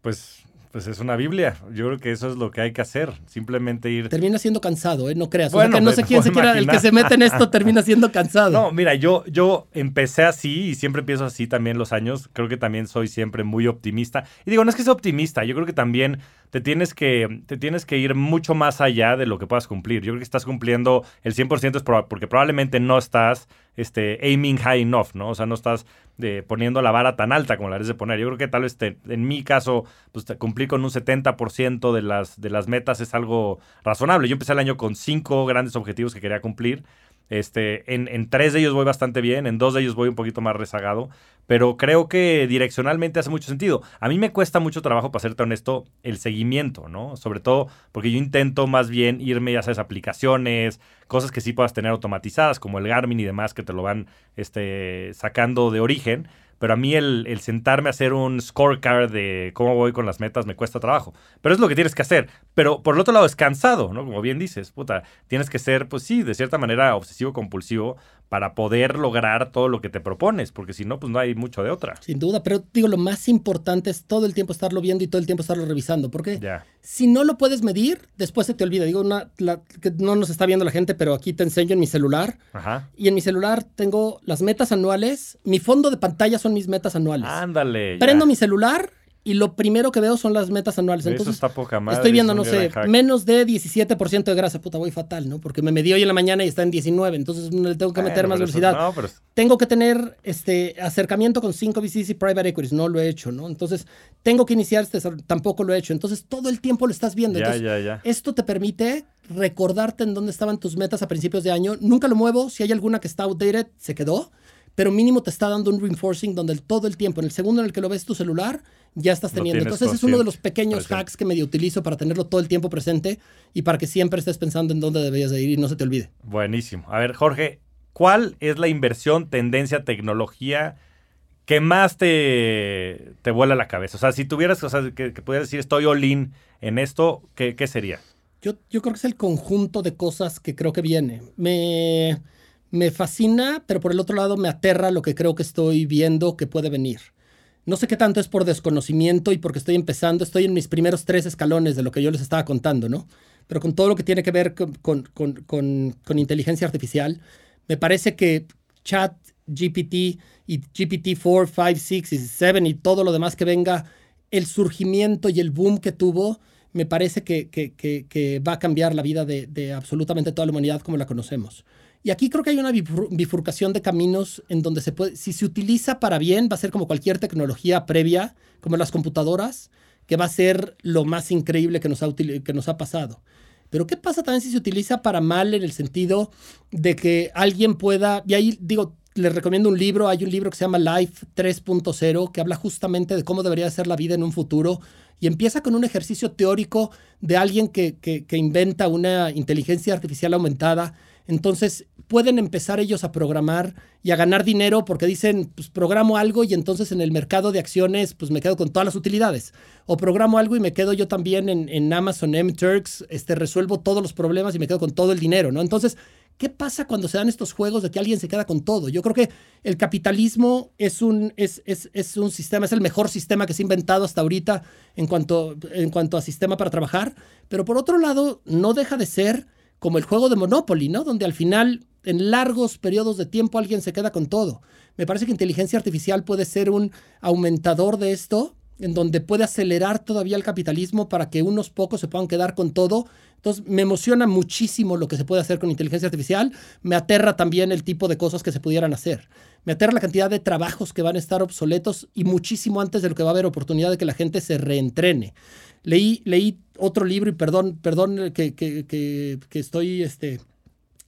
Pues pues es una Biblia. Yo creo que eso es lo que hay que hacer. Simplemente ir. Termina siendo cansado, ¿eh? No creas. Bueno, no sé quién se quiera, el que se mete en esto termina siendo cansado. No, mira, yo, yo empecé así y siempre empiezo así también los años. Creo que también soy siempre muy optimista. Y digo, no es que sea optimista, yo creo que también te tienes que, te tienes que ir mucho más allá de lo que puedas cumplir. Yo creo que estás cumpliendo el 100% es porque probablemente no estás este, aiming high enough, ¿no? O sea, no estás de, poniendo la vara tan alta como la debes de poner. Yo creo que tal vez en mi caso, pues cumplir con un 70% de las, de las metas es algo razonable. Yo empecé el año con cinco grandes objetivos que quería cumplir. Este, en, en, tres de ellos voy bastante bien, en dos de ellos voy un poquito más rezagado, pero creo que direccionalmente hace mucho sentido. A mí me cuesta mucho trabajo, para serte honesto, el seguimiento, ¿no? Sobre todo porque yo intento más bien irme a esas aplicaciones, cosas que sí puedas tener automatizadas, como el Garmin y demás, que te lo van este, sacando de origen pero a mí el, sentarme a hacer un scorecard de cómo voy con las metas me cuesta trabajo. Pero es lo que tienes que hacer. Pero por el otro lado es cansado, ¿no? Como bien dices, puta, tienes que ser, pues sí, de cierta manera obsesivo compulsivo para poder lograr todo lo que te propones, porque si no, pues no hay mucho de otra. Sin duda, pero digo, lo más importante es todo el tiempo estarlo viendo y todo el tiempo estarlo revisando, porque si no lo puedes medir, después se te olvida. Digo, una, que no nos está viendo la gente, pero aquí te enseño en mi celular. Ajá. Y en mi celular tengo las metas anuales, mi fondo de pantalla son mis metas anuales. Ándale. Prendo mi celular y lo primero que veo son las metas anuales. Entonces, Eso está poca madre, estoy viendo, no sé, menos de 17% de grasa. Puta, voy fatal, ¿no? Porque me medí hoy en la mañana y está en 19, entonces le tengo que meter más velocidad. No, pero... Tengo que tener este acercamiento con 5 VCs y private equities, no lo he hecho, ¿no? Entonces, tengo que iniciar este, tampoco lo he hecho. Entonces, todo el tiempo lo estás viendo. Ya, entonces, ya, ya. Esto te permite recordarte en dónde estaban tus metas a principios de año. Nunca lo muevo. Si hay alguna que está outdated, se quedó pero mínimo te está dando un reinforcing donde todo el tiempo, en el segundo en el que lo ves tu celular, ya estás teniendo. Entonces es uno de los pequeños hacks que medio utilizo para tenerlo todo el tiempo presente y para que siempre estés pensando en dónde deberías de ir y no se te olvide. Buenísimo. A ver, Jorge, ¿cuál es la inversión, tendencia, tecnología que más te, te vuela la cabeza? O sea, si tuvieras, o sea, que, pudieras decir estoy all in en esto, ¿qué, qué sería? Yo, yo creo que es el conjunto de cosas que creo que viene. Me me fascina, pero por el otro lado me aterra lo que creo que estoy viendo que puede venir. No sé qué tanto es por desconocimiento y porque estoy empezando, estoy en mis primeros tres escalones de lo que yo les estaba contando, ¿no? Pero con todo lo que tiene que ver con, con, inteligencia artificial, me parece que chat GPT y GPT-4, 5, 6 y 7 y todo lo demás que venga, el surgimiento y el boom que tuvo, me parece que, que, va a cambiar la vida de, absolutamente toda la humanidad como la conocemos. Y aquí creo que hay una bifurcación de caminos en donde se puede, si se utiliza para bien, va a ser como cualquier tecnología previa, como las computadoras, que va a ser lo más increíble que nos ha, que nos ha pasado. Pero ¿qué pasa también si se utiliza para mal en el sentido de que alguien pueda, y ahí digo, les recomiendo un libro, hay un libro que se llama Life 3.0, que habla justamente de cómo debería ser la vida en un futuro, y empieza con un ejercicio teórico de alguien que, que, que inventa una inteligencia artificial aumentada. Entonces, pueden empezar ellos a programar y a ganar dinero porque dicen, pues programo algo y entonces en el mercado de acciones pues me quedo con todas las utilidades. O programo algo y me quedo yo también en, en Amazon M-Turks, este, resuelvo todos los problemas y me quedo con todo el dinero, ¿no? Entonces, ¿qué pasa cuando se dan estos juegos de que alguien se queda con todo? Yo creo que el capitalismo es un, es, es, es un sistema, es el mejor sistema que se ha inventado hasta ahorita en cuanto, en cuanto a sistema para trabajar, pero por otro lado, no deja de ser como el juego de Monopoly, ¿no? Donde al final, en largos periodos de tiempo, alguien se queda con todo. Me parece que inteligencia artificial puede ser un aumentador de esto, en donde puede acelerar todavía el capitalismo para que unos pocos se puedan quedar con todo. Entonces, me emociona muchísimo lo que se puede hacer con inteligencia artificial. Me aterra también el tipo de cosas que se pudieran hacer. Me aterra la cantidad de trabajos que van a estar obsoletos y muchísimo antes de lo que va a haber oportunidad de que la gente se reentrene. Leí, leí otro libro y perdón, perdón que, que, que, que estoy este,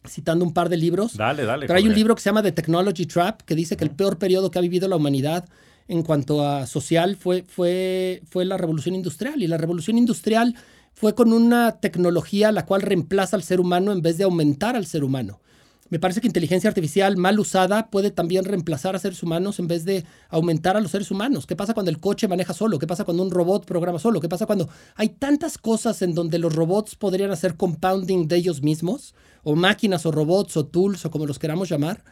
citando un par de libros. Dale, dale. Pero hay un libro que se llama The Technology Trap que dice que el peor periodo que ha vivido la humanidad en cuanto a social fue, fue, fue la revolución industrial. Y la revolución industrial fue con una tecnología la cual reemplaza al ser humano en vez de aumentar al ser humano. Me parece que inteligencia artificial mal usada puede también reemplazar a seres humanos en vez de aumentar a los seres humanos. ¿Qué pasa cuando el coche maneja solo? ¿Qué pasa cuando un robot programa solo? ¿Qué pasa cuando hay tantas cosas en donde los robots podrían hacer compounding de ellos mismos? O máquinas o robots o tools o como los queramos llamar.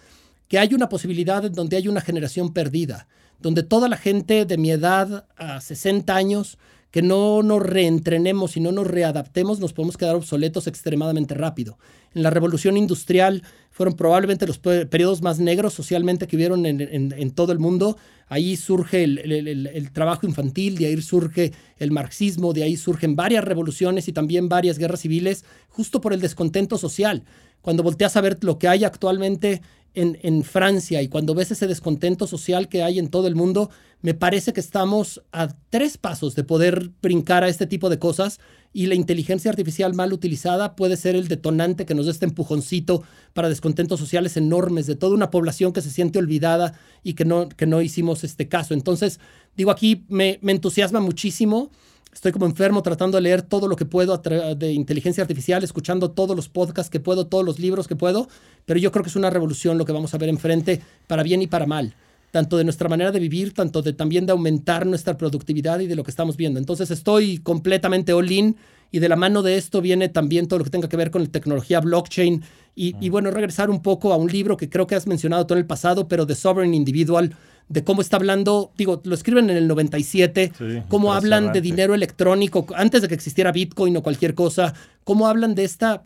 Que hay una posibilidad en donde hay una generación perdida. Donde toda la gente de mi edad a 60 años que no nos reentrenemos y no nos readaptemos, nos podemos quedar obsoletos extremadamente rápido. En la revolución industrial fueron probablemente los periodos más negros socialmente que hubieron en, todo el mundo. Ahí surge el, trabajo infantil, de ahí surge el marxismo, de ahí surgen varias revoluciones y también varias guerras civiles, justo por el descontento social. Cuando volteas a ver lo que hay actualmente en, en, Francia y cuando ves ese descontento social que hay en todo el mundo, me parece que estamos a tres pasos de poder brincar a este tipo de cosas y la inteligencia artificial mal utilizada puede ser el detonante que nos dé este empujoncito para descontentos sociales enormes de toda una población que se siente olvidada y que no, que no hicimos este caso. Entonces, digo, aquí me, me entusiasma muchísimo Estoy como enfermo tratando de leer todo lo que puedo de inteligencia artificial, escuchando todos los podcasts que puedo, todos los libros que puedo, pero yo creo que es una revolución lo que vamos a ver enfrente, para bien y para mal, tanto de nuestra manera de vivir, tanto de también de aumentar nuestra productividad y de lo que estamos viendo. Entonces estoy completamente all in y de la mano de esto viene también todo lo que tenga que ver con la tecnología blockchain y, y bueno, regresar un poco a un libro que creo que has mencionado todo en el pasado, pero de Sovereign Individual de cómo está hablando, digo, lo escriben en el 97, cómo hablan de dinero electrónico antes de que existiera Bitcoin o cualquier cosa, cómo hablan de esta,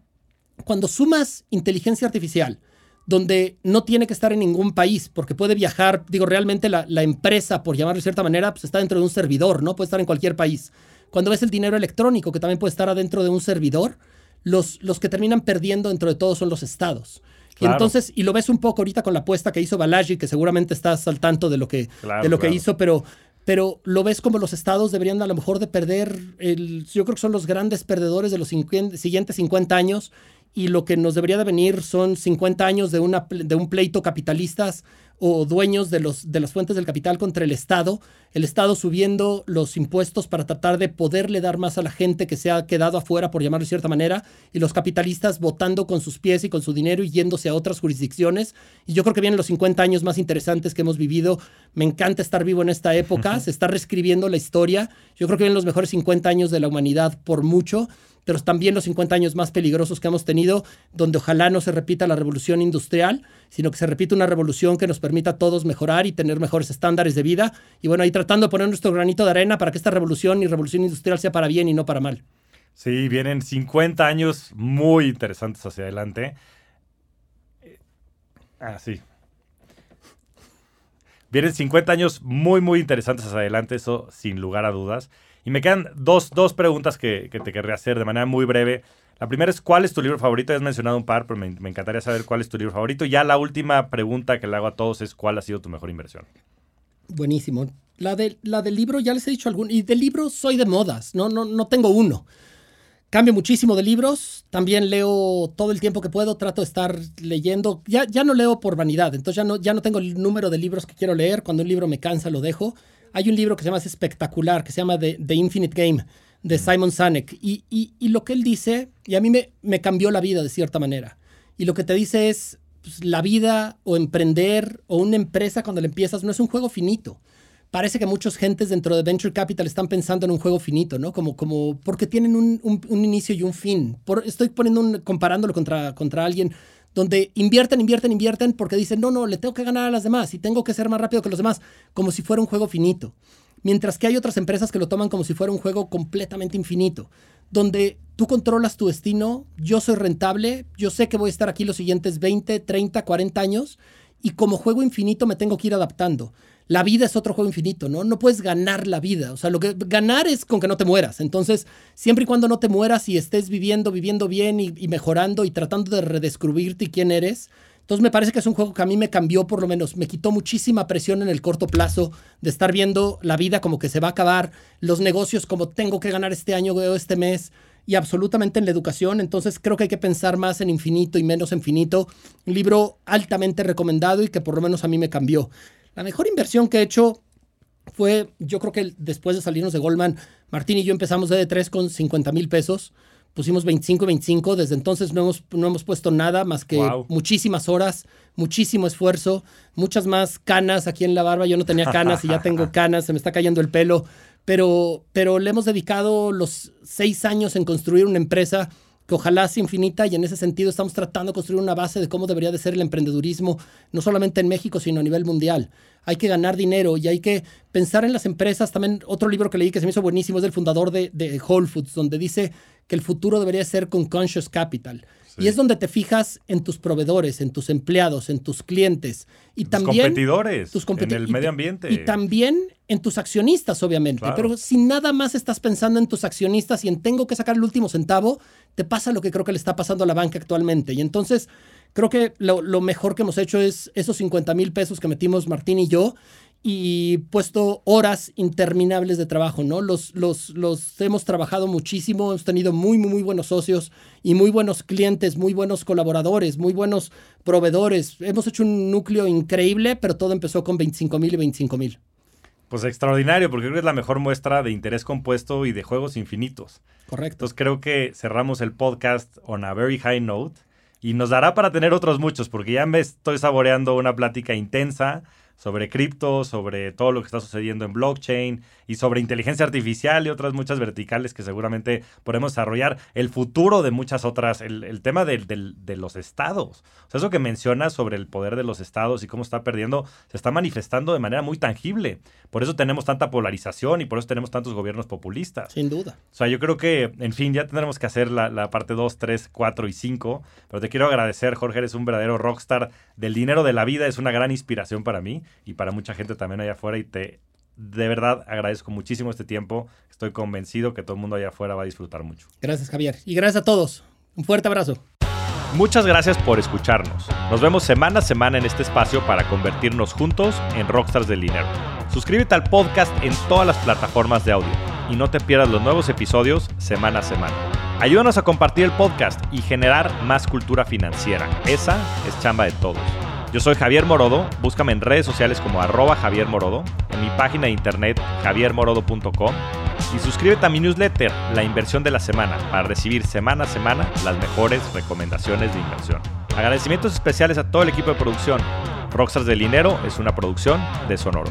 cuando sumas inteligencia artificial, donde no tiene que estar en ningún país, porque puede viajar, digo, realmente la, la empresa, por llamarlo de cierta manera, pues está dentro de un servidor, ¿no? Puede estar en cualquier país. Cuando ves el dinero electrónico, que también puede estar adentro de un servidor, los, los que terminan perdiendo dentro de todo son los estados. Y entonces, y lo ves un poco ahorita con la apuesta que hizo Balaji, que seguramente estás al tanto de lo que, de lo que hizo, pero, pero lo ves como los estados deberían a lo mejor de perder, el, yo creo que son los grandes perdedores de los siguientes 50 años y lo que nos debería de venir son 50 años de, una, de un pleito capitalistas o dueños de, los, de las fuentes del capital contra el Estado, el Estado subiendo los impuestos para tratar de poderle dar más a la gente que se ha quedado afuera, por llamarlo de cierta manera, y los capitalistas votando con sus pies y con su dinero y yéndose a otras jurisdicciones. Y yo creo que vienen los 50 años más interesantes que hemos vivido. Me encanta estar vivo en esta época, se está reescribiendo la historia. Yo creo que vienen los mejores 50 años de la humanidad por mucho pero también los 50 años más peligrosos que hemos tenido, donde ojalá no se repita la revolución industrial, sino que se repita una revolución que nos permita a todos mejorar y tener mejores estándares de vida. Y bueno, ahí tratando de poner nuestro granito de arena para que esta revolución y revolución industrial sea para bien y no para mal. Sí, vienen 50 años muy interesantes hacia adelante. Ah, sí. Vienen 50 años muy, muy interesantes hacia adelante, eso sin lugar a dudas. Y me quedan dos, dos preguntas que, que te querría hacer de manera muy breve. La primera es, ¿cuál es tu libro favorito? Ya has mencionado un par, pero me, encantaría saber cuál es tu libro favorito. Y ya la última pregunta que le hago a todos es, ¿cuál ha sido tu mejor inversión? Buenísimo. La, de, la del libro ya les he dicho algún. Y del libro soy de modas, no, no, no tengo uno. Cambio muchísimo de libros, también leo todo el tiempo que puedo, trato de estar leyendo. Ya, ya no leo por vanidad, entonces ya no, ya no tengo el número de libros que quiero leer. Cuando un libro me cansa, lo dejo. Hay un libro que se llama espectacular, que se llama The, The Infinite Game, de Simon Sinek. Y, y, y, lo que él dice, y a mí me, me cambió la vida de cierta manera. Y lo que te dice es, pues, la vida o emprender o una empresa cuando le empiezas no es un juego finito parece que muchas gentes dentro de Venture Capital están pensando en un juego finito, ¿no? Como, como porque tienen un, un, un inicio y un fin. Por, estoy poniendo un, comparándolo contra, contra alguien donde invierten, invierten, invierten porque dicen, no, no, le tengo que ganar a las demás y tengo que ser más rápido que los demás, como si fuera un juego finito. Mientras que hay otras empresas que lo toman como si fuera un juego completamente infinito, donde tú controlas tu destino, yo soy rentable, yo sé que voy a estar aquí los siguientes 20, 30, 40 años y como juego infinito me tengo que ir adaptando la vida es otro juego infinito, ¿no? No puedes ganar la vida. O sea, lo que ganar es con que no te mueras. Entonces, siempre y cuando no te mueras y estés viviendo, viviendo bien y, y mejorando y tratando de redescubrirte quién eres, entonces me parece que es un juego que a mí me cambió por lo menos, me quitó muchísima presión en el corto plazo de estar viendo la vida como que se va a acabar, los negocios como tengo que ganar este año o este mes y absolutamente en la educación. Entonces creo que hay que pensar más en infinito y menos en finito. Un libro altamente recomendado y que por lo menos a mí me cambió. La mejor inversión que he hecho fue, yo creo que después de salirnos de Goldman, Martín y yo empezamos de 3 con 50 mil pesos. Pusimos 25 25. Desde entonces no hemos, no hemos puesto nada más que wow. muchísimas horas, muchísimo esfuerzo, muchas más canas aquí en la barba. Yo no tenía canas y ya tengo canas, se me está cayendo el pelo. Pero, pero le hemos dedicado los seis años en construir una empresa que ojalá sea infinita y en ese sentido estamos tratando de construir una base de cómo debería de ser el emprendedurismo, no solamente en México, sino a nivel mundial. Hay que ganar dinero y hay que pensar en las empresas. También otro libro que leí que se me hizo buenísimo es del fundador de, de Whole Foods, donde dice que el futuro debería ser con conscious capital. Sí. Y es donde te fijas en tus proveedores, en tus empleados, en tus clientes. Y tus también... competidores, tus competi en el medio ambiente. Y, y también en tus accionistas, obviamente. Claro. Pero si nada más estás pensando en tus accionistas y en tengo que sacar el último centavo, te pasa lo que creo que le está pasando a la banca actualmente. Y entonces creo que lo, lo mejor que hemos hecho es esos 50 mil pesos que metimos Martín y yo y puesto horas interminables de trabajo, ¿no? Los, los, los hemos trabajado muchísimo, hemos tenido muy, muy, muy buenos socios y muy buenos clientes, muy buenos colaboradores, muy buenos proveedores. Hemos hecho un núcleo increíble, pero todo empezó con 25 mil y 25 mil. Pues extraordinario, porque creo que es la mejor muestra de interés compuesto y de juegos infinitos. Correcto. Entonces creo que cerramos el podcast on a very high note y nos dará para tener otros muchos, porque ya me estoy saboreando una plática intensa sobre cripto, sobre todo lo que está sucediendo en blockchain y sobre inteligencia artificial y otras muchas verticales que seguramente podemos desarrollar. El futuro de muchas otras, el, el tema de, de, de, los estados. O sea, eso que mencionas sobre el poder de los estados y cómo está perdiendo, se está manifestando de manera muy tangible. Por eso tenemos tanta polarización y por eso tenemos tantos gobiernos populistas. Sin duda. O sea, yo creo que, en fin, ya tendremos que hacer la, la parte 2, 3, 4 y 5. Pero te quiero agradecer, Jorge, eres un verdadero rockstar del dinero de la vida, es una gran inspiración para mí y para mucha gente también allá afuera y te de verdad agradezco muchísimo este tiempo. Estoy convencido que todo el mundo allá afuera va a disfrutar mucho. Gracias, Javier. Y gracias a todos. Un fuerte abrazo. Muchas gracias por escucharnos. Nos vemos semana a semana en este espacio para convertirnos juntos en rockstars del dinero. Suscríbete al podcast en todas las plataformas de audio y no te pierdas los nuevos episodios semana a semana. Ayúdanos a compartir el podcast y generar más cultura financiera. Esa es chamba de todos. Yo soy Javier Morodo, búscame en redes sociales como arroba Javier Morodo, en mi página de internet javiermorodo.com y suscríbete a mi newsletter, La Inversión de la Semana, para recibir semana a semana las mejores recomendaciones de inversión. Agradecimientos especiales a todo el equipo de producción. Rockstars del Dinero es una producción de Sonoro.